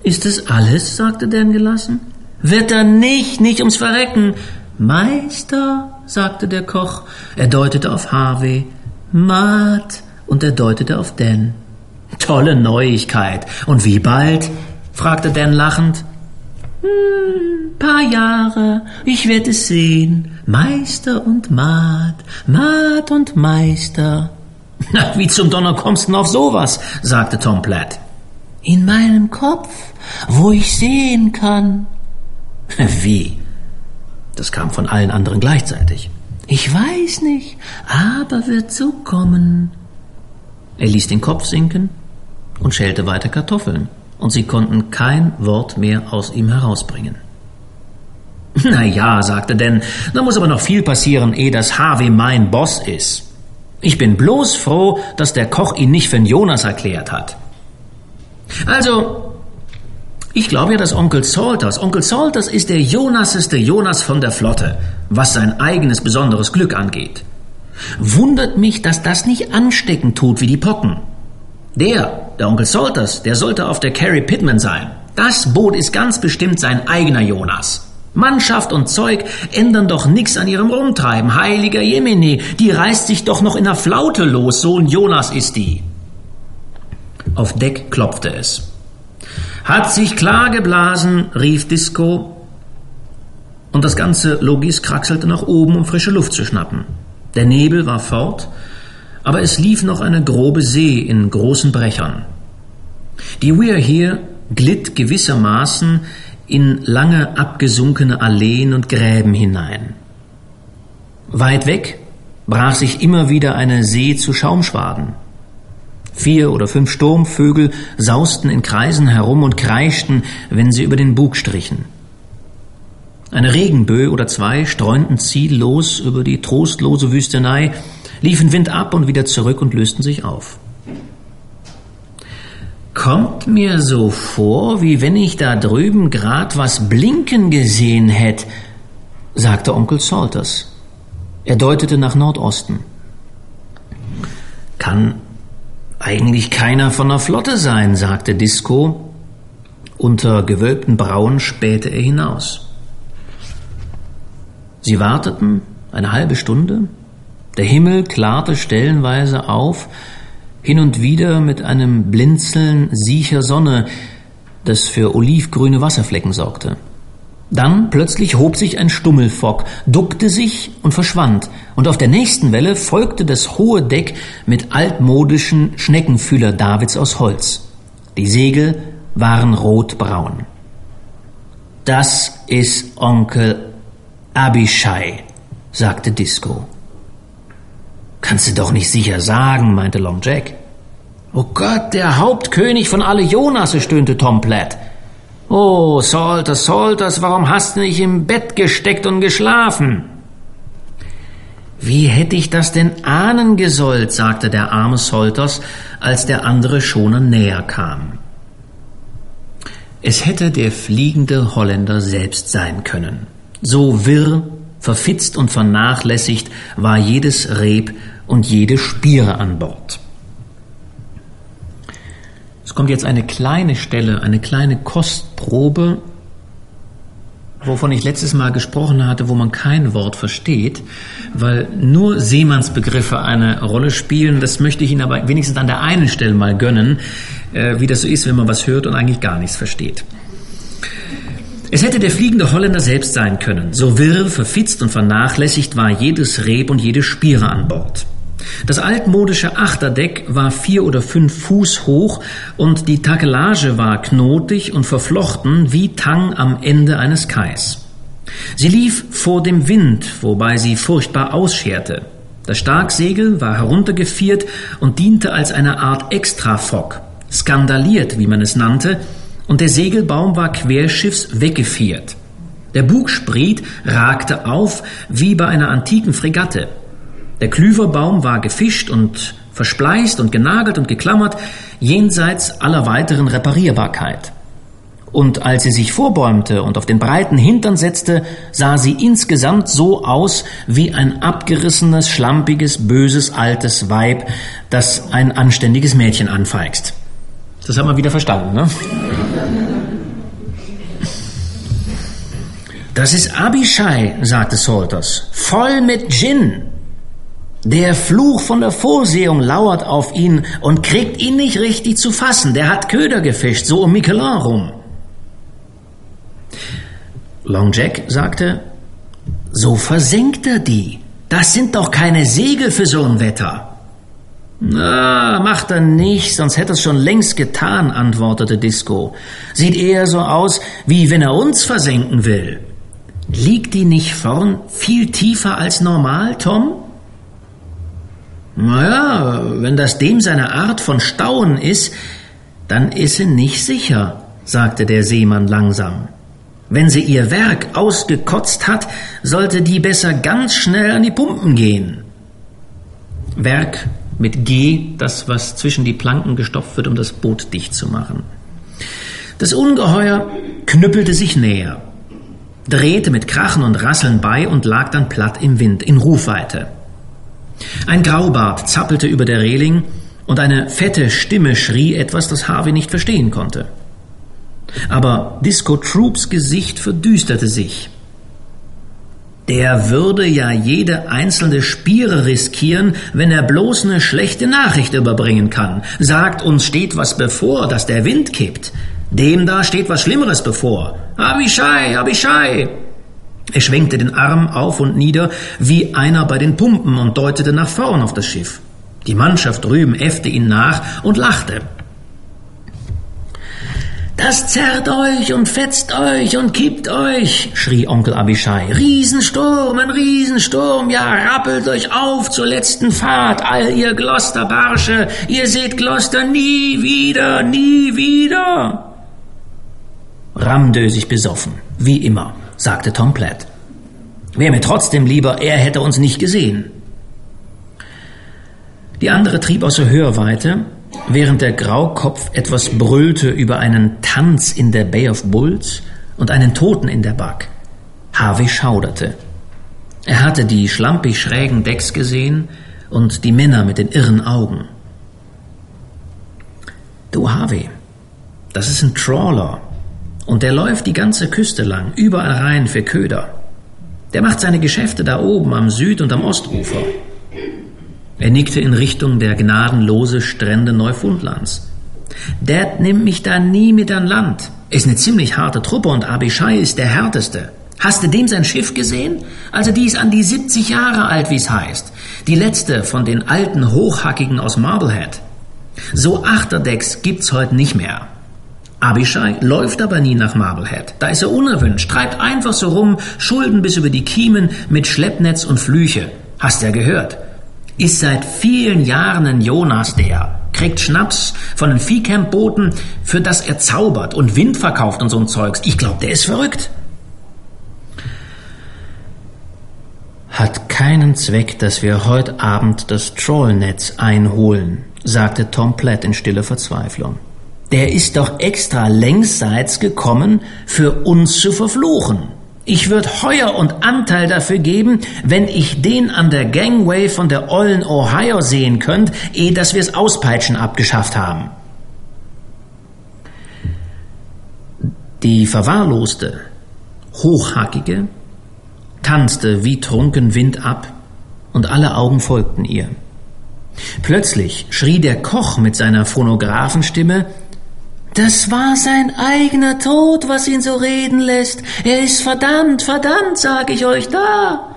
A: Ist es alles? sagte Dan gelassen. Wird er nicht, nicht ums Verrecken. Meister, sagte der Koch. Er deutete auf Harvey. Matt, und er deutete auf Dan. Tolle Neuigkeit. Und wie bald? fragte Dan lachend. Hm, paar Jahre, ich werde es sehen. Meister und Maat, Maat und Meister. Na, wie zum Donner kommst du auf sowas? sagte Tom Platt. In meinem Kopf, wo ich sehen kann. Wie? Das kam von allen anderen gleichzeitig. Ich weiß nicht, aber wird so kommen. Er ließ den Kopf sinken und schälte weiter Kartoffeln und sie konnten kein Wort mehr aus ihm herausbringen. Na ja, sagte Dan, da muss aber noch viel passieren, ehe das Harvey mein Boss ist. Ich bin bloß froh, dass der Koch ihn nicht für Jonas erklärt hat. Also, ich glaube ja, dass Onkel Salters, Onkel Salters ist der Jonaseste Jonas von der Flotte, was sein eigenes besonderes Glück angeht. Wundert mich, dass das nicht ansteckend tut wie die Pocken. Der, der Onkel Salters, der sollte auf der Carrie Pittman sein. Das Boot ist ganz bestimmt sein eigener Jonas. Mannschaft und Zeug ändern doch nix an ihrem Rumtreiben. Heiliger Jemini, die reißt sich doch noch in der Flaute los, so ein Jonas ist die. Auf Deck klopfte es. Hat sich klar geblasen, rief Disco, und das ganze Logis kraxelte nach oben, um frische Luft zu schnappen. Der Nebel war fort, aber es lief noch eine grobe See in großen Brechern. Die We're Here glitt gewissermaßen in lange abgesunkene Alleen und Gräben hinein. Weit weg brach sich immer wieder eine See zu Schaumschwaden. Vier oder fünf Sturmvögel sausten in Kreisen herum und kreischten, wenn sie über den Bug strichen. Eine Regenböe oder zwei streunten ziellos über die trostlose Wüstenei, liefen Wind ab und wieder zurück und lösten sich auf. Kommt mir so vor, wie wenn ich da drüben grad was blinken gesehen hätt, sagte Onkel Salters. Er deutete nach Nordosten. Kann eigentlich keiner von der Flotte sein, sagte Disco. Unter gewölbten Brauen spähte er hinaus. Sie warteten eine halbe Stunde, der Himmel klarte stellenweise auf, hin und wieder mit einem Blinzeln siecher Sonne, das für olivgrüne Wasserflecken sorgte. Dann plötzlich hob sich ein Stummelfock, duckte sich und verschwand, und auf der nächsten Welle folgte das hohe Deck mit altmodischen Schneckenfühler Davids aus Holz. Die Segel waren rotbraun. Das ist Onkel Abishai, sagte Disco. Kannst du doch nicht sicher sagen, meinte Long Jack. Oh Gott, der Hauptkönig von alle Jonasse, stöhnte Tom Platt. Oh, Salters, Salters, warum hast du nicht im Bett gesteckt und geschlafen? Wie hätte ich das denn ahnen gesollt, sagte der arme Salters, als der andere Schoner näher kam. Es hätte der fliegende Holländer selbst sein können. So wirr, verfitzt und vernachlässigt war jedes Reb und jede Spiere an Bord. Es kommt jetzt eine kleine Stelle, eine kleine Kostprobe, wovon ich letztes Mal gesprochen hatte, wo man kein Wort versteht, weil nur Seemannsbegriffe eine Rolle spielen. Das möchte ich Ihnen aber wenigstens an der einen Stelle mal gönnen, äh, wie das so ist, wenn man was hört und eigentlich gar nichts versteht. Es hätte der fliegende Holländer selbst sein können. So wirr, verfitzt und vernachlässigt war jedes Reb und jede Spiere an Bord. Das altmodische Achterdeck war vier oder fünf Fuß hoch und die Takelage war knotig und verflochten wie Tang am Ende eines Kais. Sie lief vor dem Wind, wobei sie furchtbar ausscherte. Das Starksegel war heruntergefiert und diente als eine Art Extrafock, skandaliert, wie man es nannte, und der Segelbaum war querschiffs weggefiert. Der Bugspriet ragte auf wie bei einer antiken Fregatte. Der Klüverbaum war gefischt und verspleißt und genagelt und geklammert, jenseits aller weiteren Reparierbarkeit. Und als sie sich vorbäumte und auf den breiten Hintern setzte, sah sie insgesamt so aus wie ein abgerissenes, schlampiges, böses, altes Weib, das ein anständiges Mädchen anfeixt. Das haben wir wieder verstanden, ne? Das ist Abishai, sagte Salters, voll mit Gin. Der Fluch von der Vorsehung lauert auf ihn und kriegt ihn nicht richtig zu fassen. Der hat Köder gefischt, so um Michelin rum. Long Jack sagte, so versenkt er die. Das sind doch keine Segel für so ein Wetter. Na, macht er nicht, sonst hätte es schon längst getan, antwortete Disco. Sieht eher so aus, wie wenn er uns versenken will. Liegt die nicht vorn viel tiefer als normal, Tom? Naja, wenn das dem seine Art von Stauen ist, dann ist sie nicht sicher, sagte der Seemann langsam. Wenn sie ihr Werk ausgekotzt hat, sollte die besser ganz schnell an die Pumpen gehen. Werk mit G, das, was zwischen die Planken gestopft wird, um das Boot dicht zu machen. Das Ungeheuer knüppelte sich näher, drehte mit Krachen und Rasseln bei und lag dann platt im Wind, in Rufweite. Ein Graubart zappelte über der Reling und eine fette Stimme schrie etwas, das Harvey nicht verstehen konnte. Aber Disco Troops Gesicht verdüsterte sich. Der würde ja jede einzelne Spiere riskieren, wenn er bloß eine schlechte Nachricht überbringen kann. Sagt uns steht was bevor, dass der Wind kippt. Dem da steht was Schlimmeres bevor. Abishai, Abishai! Er schwenkte den Arm auf und nieder wie einer bei den Pumpen und deutete nach vorn auf das Schiff. Die Mannschaft drüben äffte ihn nach und lachte. Das zerrt euch und fetzt euch und kippt euch, schrie Onkel Abishai. Riesensturm, ein Riesensturm, ja, rappelt euch auf zur letzten Fahrt, all ihr Glosterbarsche, ihr seht Gloster nie wieder, nie wieder. Ramdösig besoffen, wie immer sagte Tom Platt. Wäre mir trotzdem lieber, er hätte uns nicht gesehen. Die andere trieb aus der Hörweite, während der Graukopf etwas brüllte über einen Tanz in der Bay of Bulls und einen Toten in der Back. Harvey schauderte. Er hatte die schlampig schrägen Decks gesehen und die Männer mit den irren Augen. Du Harvey, das ist ein Trawler, und der läuft die ganze Küste lang, überall rein für Köder. Der macht seine Geschäfte da oben am Süd- und am Ostufer. Er nickte in Richtung der gnadenlose Strände Neufundlands. Dad nimmt mich da nie mit an Land. Ist eine ziemlich harte Truppe und Abishai ist der härteste. Hast du dem sein Schiff gesehen? Also die ist an die 70 Jahre alt, wie's heißt. Die letzte von den alten Hochhackigen aus Marblehead. So Achterdecks gibt's heute nicht mehr. Abishai läuft aber nie nach Marblehead. Da ist er unerwünscht, treibt einfach so rum, Schulden bis über die Kiemen mit Schleppnetz und Flüche. Hast ja gehört. Ist seit vielen Jahren ein Jonas der. Kriegt Schnaps von den Viehcamp-Booten, für das er zaubert und Wind verkauft und so ein Zeugs. Ich glaub, der ist verrückt. Hat keinen Zweck, dass wir heute Abend das Trollnetz einholen, sagte Tom Platt in stiller Verzweiflung der ist doch extra längsseits gekommen, für uns zu verfluchen. Ich würd Heuer und Anteil dafür geben, wenn ich den an der Gangway von der ollen Ohio sehen könnt, ehe dass wir's Auspeitschen abgeschafft haben. Die verwahrloste, hochhackige, tanzte wie trunken Wind ab, und alle Augen folgten ihr. Plötzlich schrie der Koch mit seiner Phonographenstimme das war sein eigener Tod, was ihn so reden lässt. Er ist verdammt, verdammt, sag ich euch da.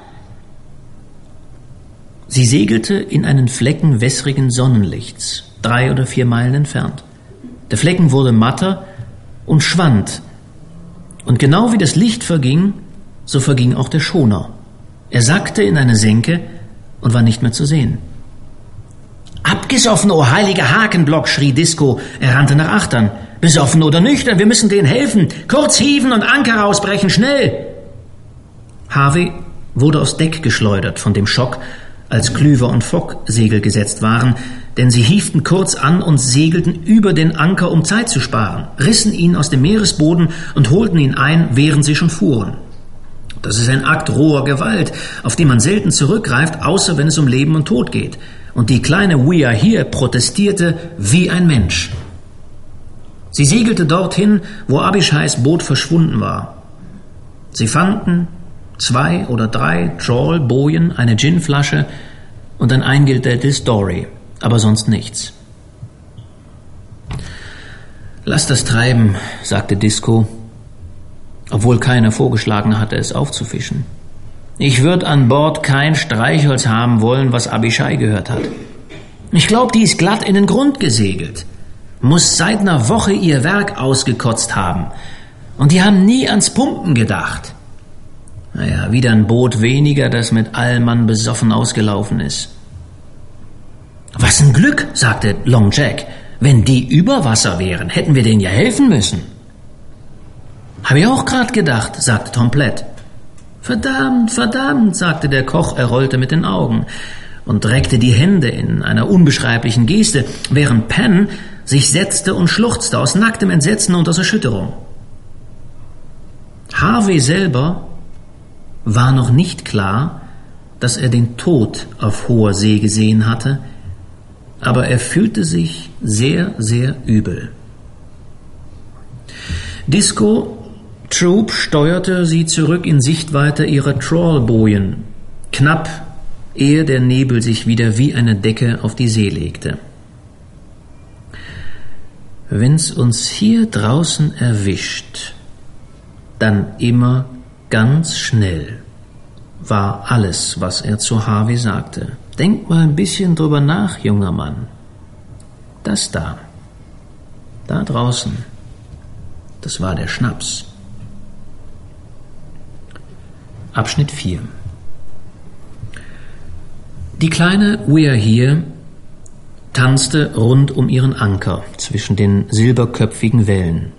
A: Sie segelte in einen Flecken wässrigen Sonnenlichts, drei oder vier Meilen entfernt. Der Flecken wurde matter und schwand. Und genau wie das Licht verging, so verging auch der Schoner. Er sackte in eine Senke und war nicht mehr zu sehen. Abgesoffen, o oh heiliger Hakenblock, schrie Disco. Er rannte nach Achtern. Besoffen oder nüchtern, wir müssen denen helfen. Kurz hieven und Anker rausbrechen, schnell. Harvey wurde aufs Deck geschleudert von dem Schock, als Klüver und Fock Segel gesetzt waren, denn sie hieften kurz an und segelten über den Anker, um Zeit zu sparen, rissen ihn aus dem Meeresboden und holten ihn ein, während sie schon fuhren. Das ist ein Akt roher Gewalt, auf den man selten zurückgreift, außer wenn es um Leben und Tod geht. Und die kleine We Are Here protestierte wie ein Mensch. Sie segelte dorthin, wo Abishais Boot verschwunden war. Sie fanden zwei oder drei Trawl-Bojen, eine Ginflasche und ein eingedeltes Story aber sonst nichts. Lass das treiben, sagte Disco, obwohl keiner vorgeschlagen hatte, es aufzufischen. Ich würde an Bord kein Streichholz haben wollen, was Abishai gehört hat. Ich glaube, die ist glatt in den Grund gesegelt. Muss seit einer Woche ihr Werk ausgekotzt haben. Und die haben nie ans Pumpen gedacht. Naja, wieder ein Boot weniger, das mit Allmann besoffen ausgelaufen ist. Was ein Glück, sagte Long Jack. Wenn die über Wasser wären, hätten wir denen ja helfen müssen. Hab ich auch grad gedacht, sagte Tom Platt. Verdammt, verdammt, sagte der Koch, er rollte mit den Augen und reckte die Hände in einer unbeschreiblichen Geste, während Penn sich setzte und schluchzte aus nacktem Entsetzen und aus Erschütterung. Harvey selber war noch nicht klar, dass er den Tod auf hoher See gesehen hatte, aber er fühlte sich sehr, sehr übel. Disco Troop steuerte sie zurück in Sichtweite ihrer Trawlbojen, knapp ehe der Nebel sich wieder wie eine Decke auf die See legte. Wenn's uns hier draußen erwischt, dann immer ganz schnell, war alles, was er zu Harvey sagte. Denk mal ein bisschen drüber nach, junger Mann. Das da, da draußen, das war der Schnaps. Abschnitt 4 Die kleine We're Here tanzte rund um ihren Anker zwischen den silberköpfigen Wellen.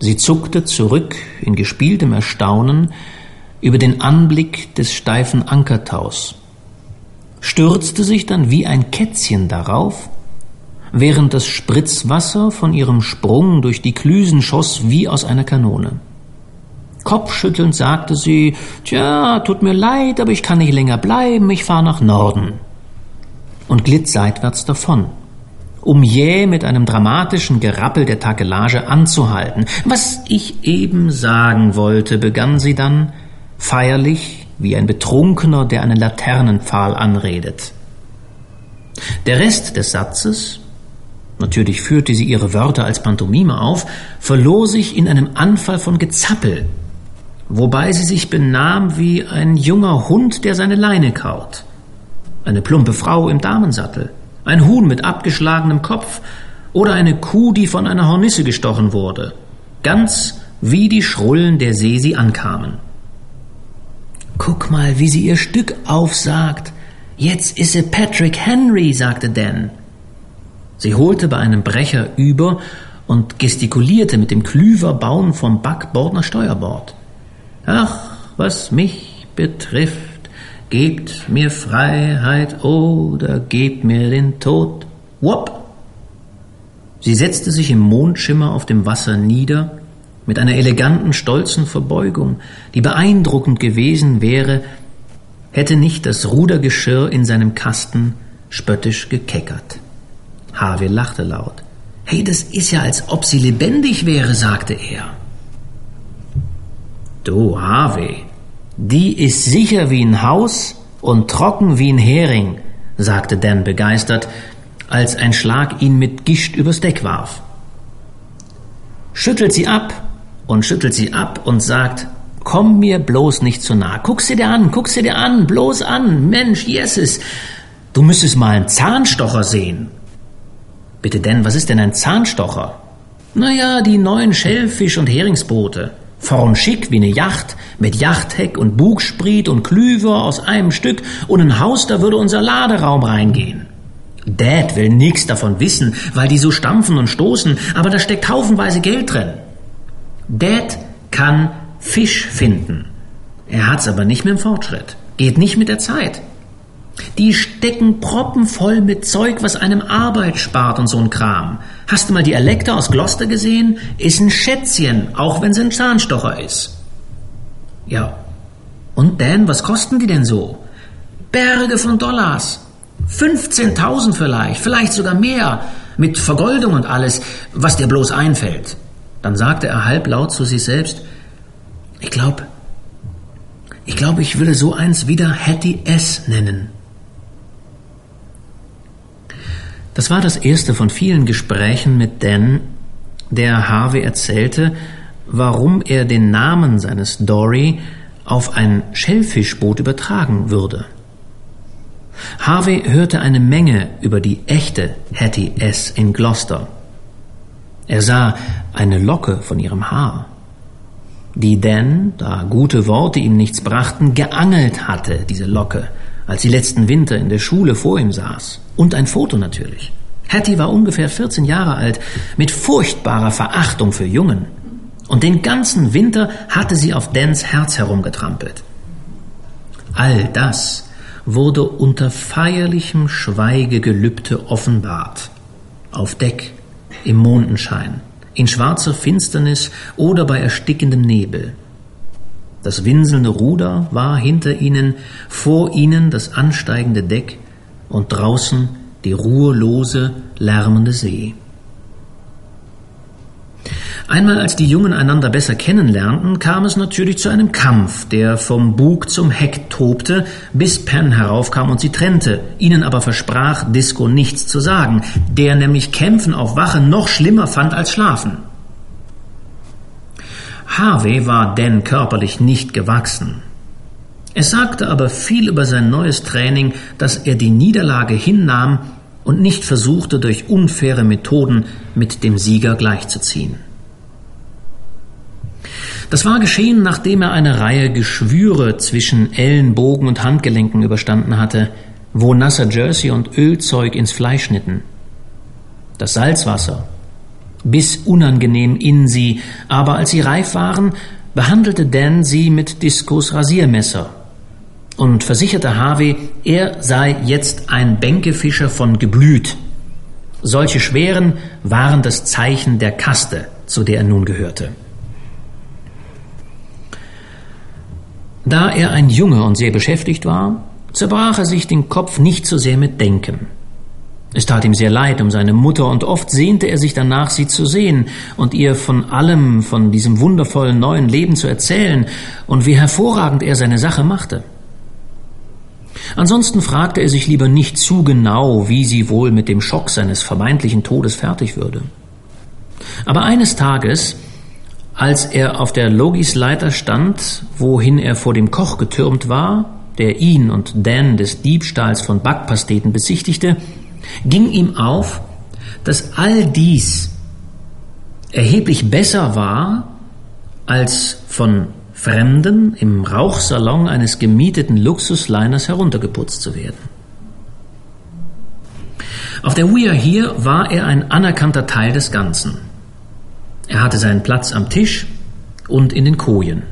A: Sie zuckte zurück in gespieltem Erstaunen über den Anblick des steifen Ankertaus stürzte sich dann wie ein Kätzchen darauf, während das Spritzwasser von ihrem Sprung durch die Klüsen schoss wie aus einer Kanone. Kopfschüttelnd sagte sie, Tja, tut mir leid, aber ich kann nicht länger bleiben, ich fahre nach Norden. Und glitt seitwärts davon, um jäh mit einem dramatischen Gerappel der Takelage anzuhalten. Was ich eben sagen wollte, begann sie dann, feierlich wie ein Betrunkener, der einen Laternenpfahl anredet. Der Rest des Satzes, natürlich führte sie ihre Wörter als Pantomime auf, verlor sich in einem Anfall von Gezappel, wobei sie sich benahm wie ein junger Hund, der seine Leine kaut, eine plumpe Frau im Damensattel, ein Huhn mit abgeschlagenem Kopf oder eine Kuh, die von einer Hornisse gestochen wurde, ganz wie die Schrullen der See sie ankamen. Guck mal, wie sie ihr Stück aufsagt. Jetzt ist sie Patrick Henry, sagte Dan. Sie holte bei einem Brecher über und gestikulierte mit dem Klüverbauen vom Backbord nach Steuerbord. Ach, was mich betrifft, gebt mir Freiheit oder gebt mir den Tod. Wop! Sie setzte sich im Mondschimmer auf dem Wasser nieder mit einer eleganten, stolzen Verbeugung, die beeindruckend gewesen wäre, hätte nicht das Rudergeschirr in seinem Kasten spöttisch gekeckert. Harvey lachte laut. Hey, das ist ja, als ob sie lebendig wäre, sagte er. Du, Harvey, die ist sicher wie ein Haus und trocken wie ein Hering, sagte Dan begeistert, als ein Schlag ihn mit Gischt übers Deck warf. Schüttelt sie ab und schüttelt sie ab und sagt, komm mir bloß nicht zu nah. Guck sie dir an, guck sie dir an, bloß an. Mensch, Jesses, du müsstest mal einen Zahnstocher sehen. Bitte denn, was ist denn ein Zahnstocher? Naja, die neuen Schellfisch- und Heringsboote. Vorn schick wie eine Yacht, mit Yachtheck und Bugspriet und Klüver aus einem Stück und ein Haus, da würde unser Laderaum reingehen. Dad will nichts davon wissen, weil die so stampfen und stoßen, aber da steckt haufenweise Geld drin. Dad kann Fisch finden. Er hat's aber nicht mit dem Fortschritt. Geht nicht mit der Zeit. Die stecken proppenvoll mit Zeug, was einem Arbeit spart und so ein Kram. Hast du mal die Elektra aus Gloucester gesehen? Ist ein Schätzchen, auch wenn sie ein Zahnstocher ist. Ja. Und Dan, was kosten die denn so? Berge von Dollars. 15.000 vielleicht, vielleicht sogar mehr, mit Vergoldung und alles, was dir bloß einfällt. Dann sagte er halblaut zu sich selbst, ich glaube, ich glaube, ich würde so eins wieder Hattie S nennen. Das war das erste von vielen Gesprächen mit Dan, der Harvey erzählte, warum er den Namen seines Dory auf ein Schellfischboot übertragen würde. Harvey hörte eine Menge über die echte Hattie S. in Gloucester. Er sah eine Locke von ihrem Haar, die Dan, da gute Worte ihm nichts brachten, geangelt hatte, diese Locke, als sie letzten Winter in der Schule vor ihm saß. Und ein Foto natürlich. Hattie war ungefähr 14 Jahre alt, mit furchtbarer Verachtung für Jungen. Und den ganzen Winter hatte sie auf Dans Herz herumgetrampelt. All das wurde unter feierlichem Schweigegelübde offenbart. Auf Deck, im Mondenschein, in schwarzer Finsternis oder bei erstickendem Nebel. Das winselnde Ruder war hinter ihnen, vor ihnen das ansteigende Deck und draußen die ruhelose, lärmende See. Einmal als die Jungen einander besser kennenlernten, kam es natürlich zu einem Kampf, der vom Bug zum Heck tobte, bis Penn heraufkam und sie trennte, ihnen aber versprach, Disco nichts zu sagen, der nämlich Kämpfen auf Wache noch schlimmer fand als Schlafen. Harvey war denn körperlich nicht gewachsen. Es sagte aber viel über sein neues Training, dass er die Niederlage hinnahm und nicht versuchte, durch unfaire Methoden mit dem Sieger gleichzuziehen. Das war geschehen, nachdem er eine Reihe Geschwüre zwischen Ellenbogen und Handgelenken überstanden hatte, wo nasser Jersey und Ölzeug ins Fleisch schnitten. Das Salzwasser biss unangenehm in sie, aber als sie reif waren, behandelte Dan sie mit Discos Rasiermesser und versicherte Harvey, er sei jetzt ein Bänkefischer von Geblüt. Solche Schweren waren das Zeichen der Kaste, zu der er nun gehörte. Da er ein Junge und sehr beschäftigt war, zerbrach er sich den Kopf nicht so sehr mit Denken. Es tat ihm sehr leid um seine Mutter, und oft sehnte er sich danach, sie zu sehen und ihr von allem, von diesem wundervollen neuen Leben zu erzählen und wie hervorragend er seine Sache machte. Ansonsten fragte er sich lieber nicht zu genau, wie sie wohl mit dem Schock seines vermeintlichen Todes fertig würde. Aber eines Tages, als er auf der Logisleiter stand, wohin er vor dem Koch getürmt war, der ihn und Dan des Diebstahls von Backpasteten bezichtigte, ging ihm auf, dass all dies erheblich besser war, als von Fremden im Rauchsalon eines gemieteten Luxusliners heruntergeputzt zu werden. Auf der We Are Here war er ein anerkannter Teil des Ganzen. Er hatte seinen Platz am Tisch und in den Kojen.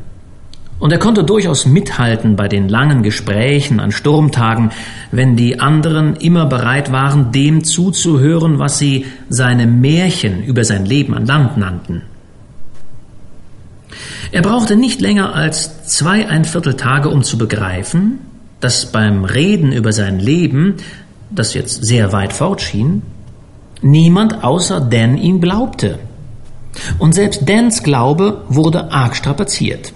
A: Und er konnte durchaus mithalten bei den langen Gesprächen an Sturmtagen, wenn die anderen immer bereit waren, dem zuzuhören, was sie seine Märchen über sein Leben an Land nannten. Er brauchte nicht länger als zwei ein Viertel Tage, um zu begreifen, dass beim Reden über sein Leben, das jetzt sehr weit fortschien, niemand außer Dan ihm glaubte. Und selbst Dans Glaube wurde arg strapaziert.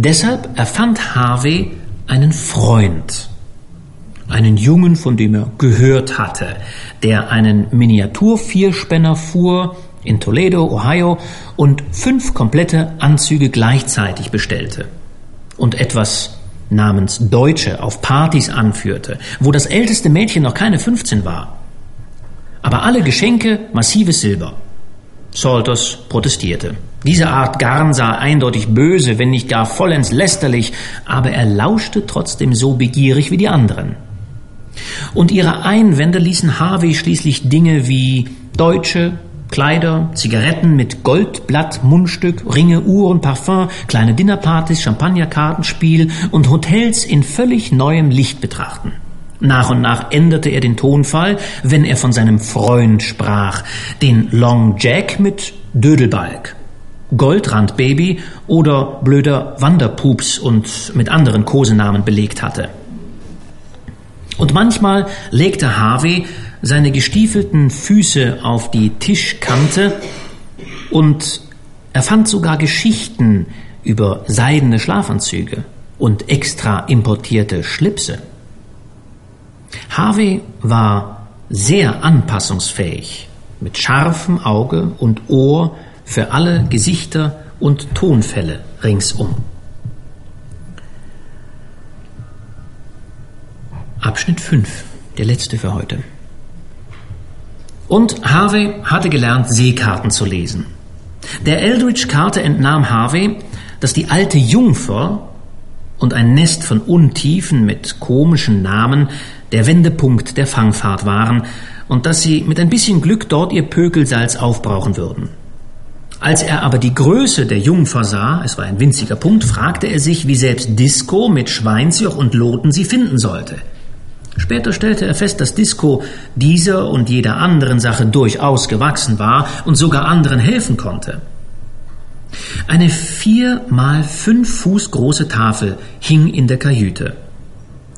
A: Deshalb erfand Harvey einen Freund, einen Jungen, von dem er gehört hatte, der einen Miniatur-Vierspänner fuhr in Toledo, Ohio und fünf komplette Anzüge gleichzeitig bestellte und etwas namens Deutsche auf Partys anführte, wo das älteste Mädchen noch keine 15 war. Aber alle Geschenke massives Silber. Salters protestierte. Diese Art Garn sah eindeutig böse, wenn nicht gar vollends lästerlich, aber er lauschte trotzdem so begierig wie die anderen. Und ihre Einwände ließen Harvey schließlich Dinge wie Deutsche, Kleider, Zigaretten mit Goldblatt, Mundstück, Ringe, Uhren, Parfum, kleine Dinnerpartys, Champagnerkartenspiel und Hotels in völlig neuem Licht betrachten. Nach und nach änderte er den Tonfall, wenn er von seinem Freund sprach, den Long Jack mit Dödelbalg, Goldrandbaby oder blöder Wanderpups und mit anderen Kosenamen belegt hatte. Und manchmal legte Harvey seine gestiefelten Füße auf die Tischkante und er fand sogar Geschichten über seidene Schlafanzüge und extra importierte Schlipse. Harvey war sehr anpassungsfähig, mit scharfem Auge und Ohr für alle Gesichter und Tonfälle ringsum. Abschnitt 5, der letzte für heute. Und Harvey hatte gelernt, Seekarten zu lesen. Der Eldridge-Karte entnahm Harvey, dass die alte Jungfer und ein Nest von Untiefen mit komischen Namen der Wendepunkt der Fangfahrt waren und dass sie mit ein bisschen Glück dort ihr Pökelsalz aufbrauchen würden. Als er aber die Größe der Jungfer sah, es war ein winziger Punkt, fragte er sich, wie selbst Disco mit Schweinsjoch und Loten sie finden sollte. Später stellte er fest, dass Disco dieser und jeder anderen Sache durchaus gewachsen war und sogar anderen helfen konnte. Eine vier mal fünf Fuß große Tafel hing in der Kajüte.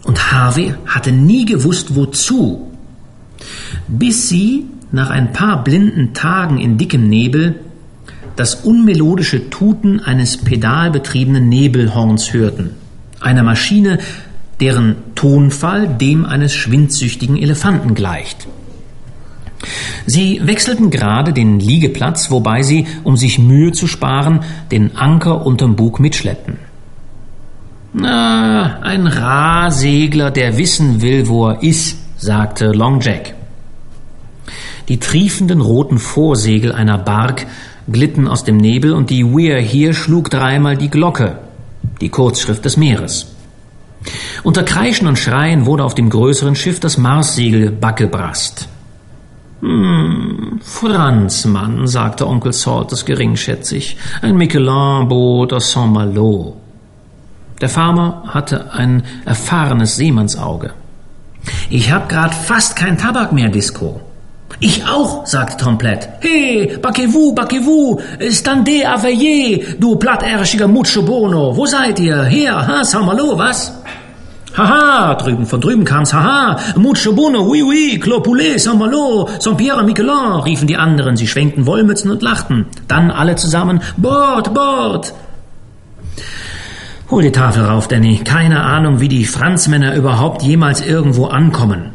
A: Und Harvey hatte nie gewusst, wozu. Bis sie, nach ein paar blinden Tagen in dickem Nebel, das unmelodische Tuten eines pedalbetriebenen Nebelhorns hörten, einer Maschine, deren Tonfall dem eines schwindsüchtigen Elefanten gleicht. Sie wechselten gerade den Liegeplatz, wobei sie, um sich Mühe zu sparen, den Anker unterm Bug mitschleppten. Na, ein Rahsegler, der wissen will, wo er ist, sagte Long Jack. Die triefenden roten Vorsegel einer Bark glitten aus dem Nebel und die Weir hier schlug dreimal die Glocke, die Kurzschrift des Meeres. Unter Kreischen und Schreien wurde auf dem größeren Schiff das Marssegel backe Hm, Franzmann, sagte Onkel Salters geringschätzig, ein Michelin-Boot aus Saint-Malo. Der Farmer hatte ein erfahrenes Seemannsauge. Ich hab grad fast kein Tabak mehr, Disco. Ich auch, sagte Tromplet. Hey, baquez-vous, baquez-vous, standez à veiller, du platterschiger Mucho Bono. Wo seid ihr? Her, ha, Saint-Malo, was? Haha, drüben von drüben kam's, haha, Mucho Bono, oui, oui, Clopoulet, Saint-Malo, Saint-Pierre Miquelin, riefen die anderen, sie schwenkten Wollmützen und lachten. Dann alle zusammen, Bord, Bord. Hol die Tafel rauf, Danny. Keine Ahnung, wie die Franzmänner überhaupt jemals irgendwo ankommen.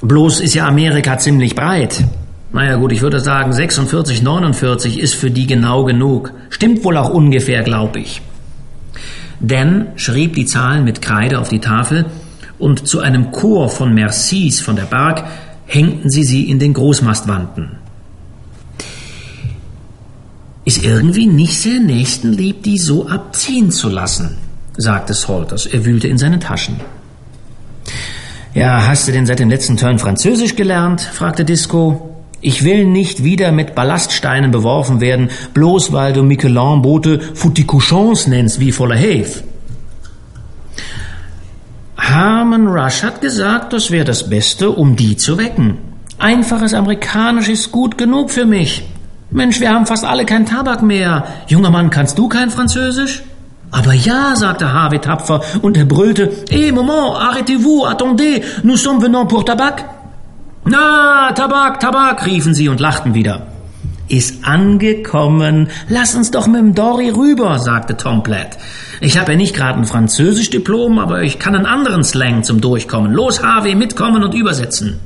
A: Bloß ist ja Amerika ziemlich breit. Naja gut, ich würde sagen, 46, 49 ist für die genau genug. Stimmt wohl auch ungefähr, glaub ich. Dan schrieb die Zahlen mit Kreide auf die Tafel und zu einem Chor von Mercis von der Bark hängten sie sie in den Großmastwanden. Ist irgendwie nicht sehr nächstenlieb, die so abziehen zu lassen, sagte Salters. Er wühlte in seinen Taschen. Ja, hast du denn seit dem letzten Turn Französisch gelernt? fragte Disco. Ich will nicht wieder mit Ballaststeinen beworfen werden, bloß weil du Michelin-Boote Fouticouchons nennst wie voller Hafe. Harmon Rush hat gesagt, das wäre das Beste, um die zu wecken. Einfaches Amerikanisch ist gut genug für mich. Mensch, wir haben fast alle keinen Tabak mehr. Junger Mann, kannst du kein Französisch? Aber ja, sagte Harvey tapfer und er brüllte, Eh, Moment, arrêtez-vous, attendez, nous sommes venant pour Tabak. Na, Tabak, Tabak, riefen sie und lachten wieder. Ist angekommen. Lass uns doch mit dem Dory rüber, sagte Tom Platt. Ich habe ja nicht gerade ein Französisch-Diplom, aber ich kann einen anderen Slang zum Durchkommen. Los, Harvey, mitkommen und übersetzen.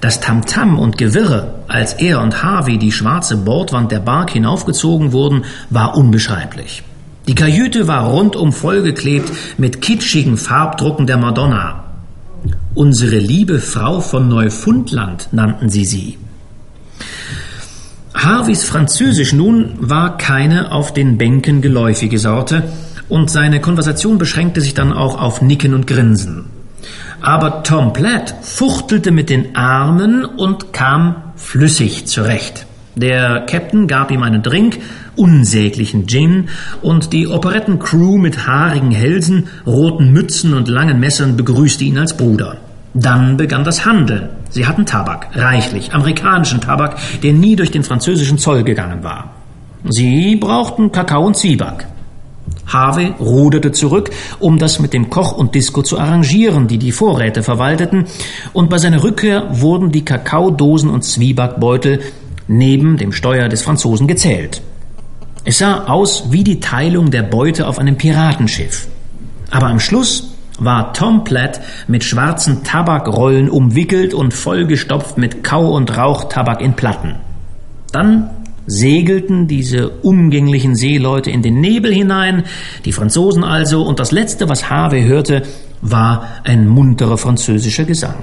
A: Das Tamtam und Gewirre, als er und Harvey die schwarze Bordwand der Bark hinaufgezogen wurden, war unbeschreiblich. Die Kajüte war rundum vollgeklebt mit kitschigen Farbdrucken der Madonna. Unsere liebe Frau von Neufundland nannten sie sie. Harveys Französisch nun war keine auf den Bänken geläufige Sorte, und seine Konversation beschränkte sich dann auch auf Nicken und Grinsen. Aber Tom Platt fuchtelte mit den Armen und kam flüssig zurecht. Der Captain gab ihm einen Drink, unsäglichen Gin, und die Operettencrew mit haarigen Hälsen, roten Mützen und langen Messern begrüßte ihn als Bruder. Dann begann das Handeln. Sie hatten Tabak, reichlich, amerikanischen Tabak, der nie durch den französischen Zoll gegangen war. Sie brauchten Kakao und Zwieback. Harvey ruderte zurück, um das mit dem Koch und Disco zu arrangieren, die die Vorräte verwalteten, und bei seiner Rückkehr wurden die Kakaodosen und Zwiebackbeutel neben dem Steuer des Franzosen gezählt. Es sah aus wie die Teilung der Beute auf einem Piratenschiff. Aber am Schluss war Tom Platt mit schwarzen Tabakrollen umwickelt und vollgestopft mit Kau- und Rauchtabak in Platten. Dann segelten diese umgänglichen Seeleute in den Nebel hinein, die Franzosen also, und das Letzte, was Harvey hörte, war ein munterer französischer Gesang.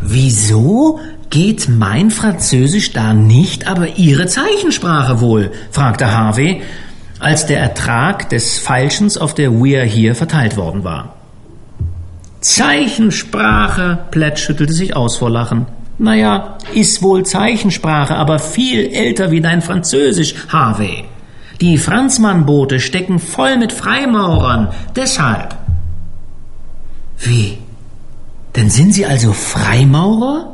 A: Wieso geht mein Französisch da nicht, aber Ihre Zeichensprache wohl? fragte Harvey, als der Ertrag des Feilschens auf der Weir hier verteilt worden war. Zeichensprache, Platt schüttelte sich aus vor Lachen. Naja, ist wohl Zeichensprache, aber viel älter wie dein Französisch, Harvey. Die Franzmannboote stecken voll mit Freimaurern, deshalb. Wie? Denn sind Sie also Freimaurer?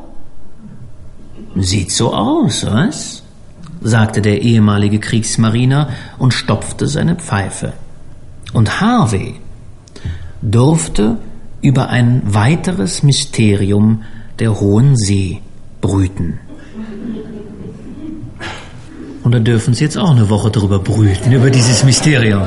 A: Sieht so aus, was? sagte der ehemalige Kriegsmariner und stopfte seine Pfeife. Und Harvey durfte über ein weiteres Mysterium der Hohen See brüten. Und da dürfen Sie jetzt auch eine Woche drüber brüten, über dieses Mysterium.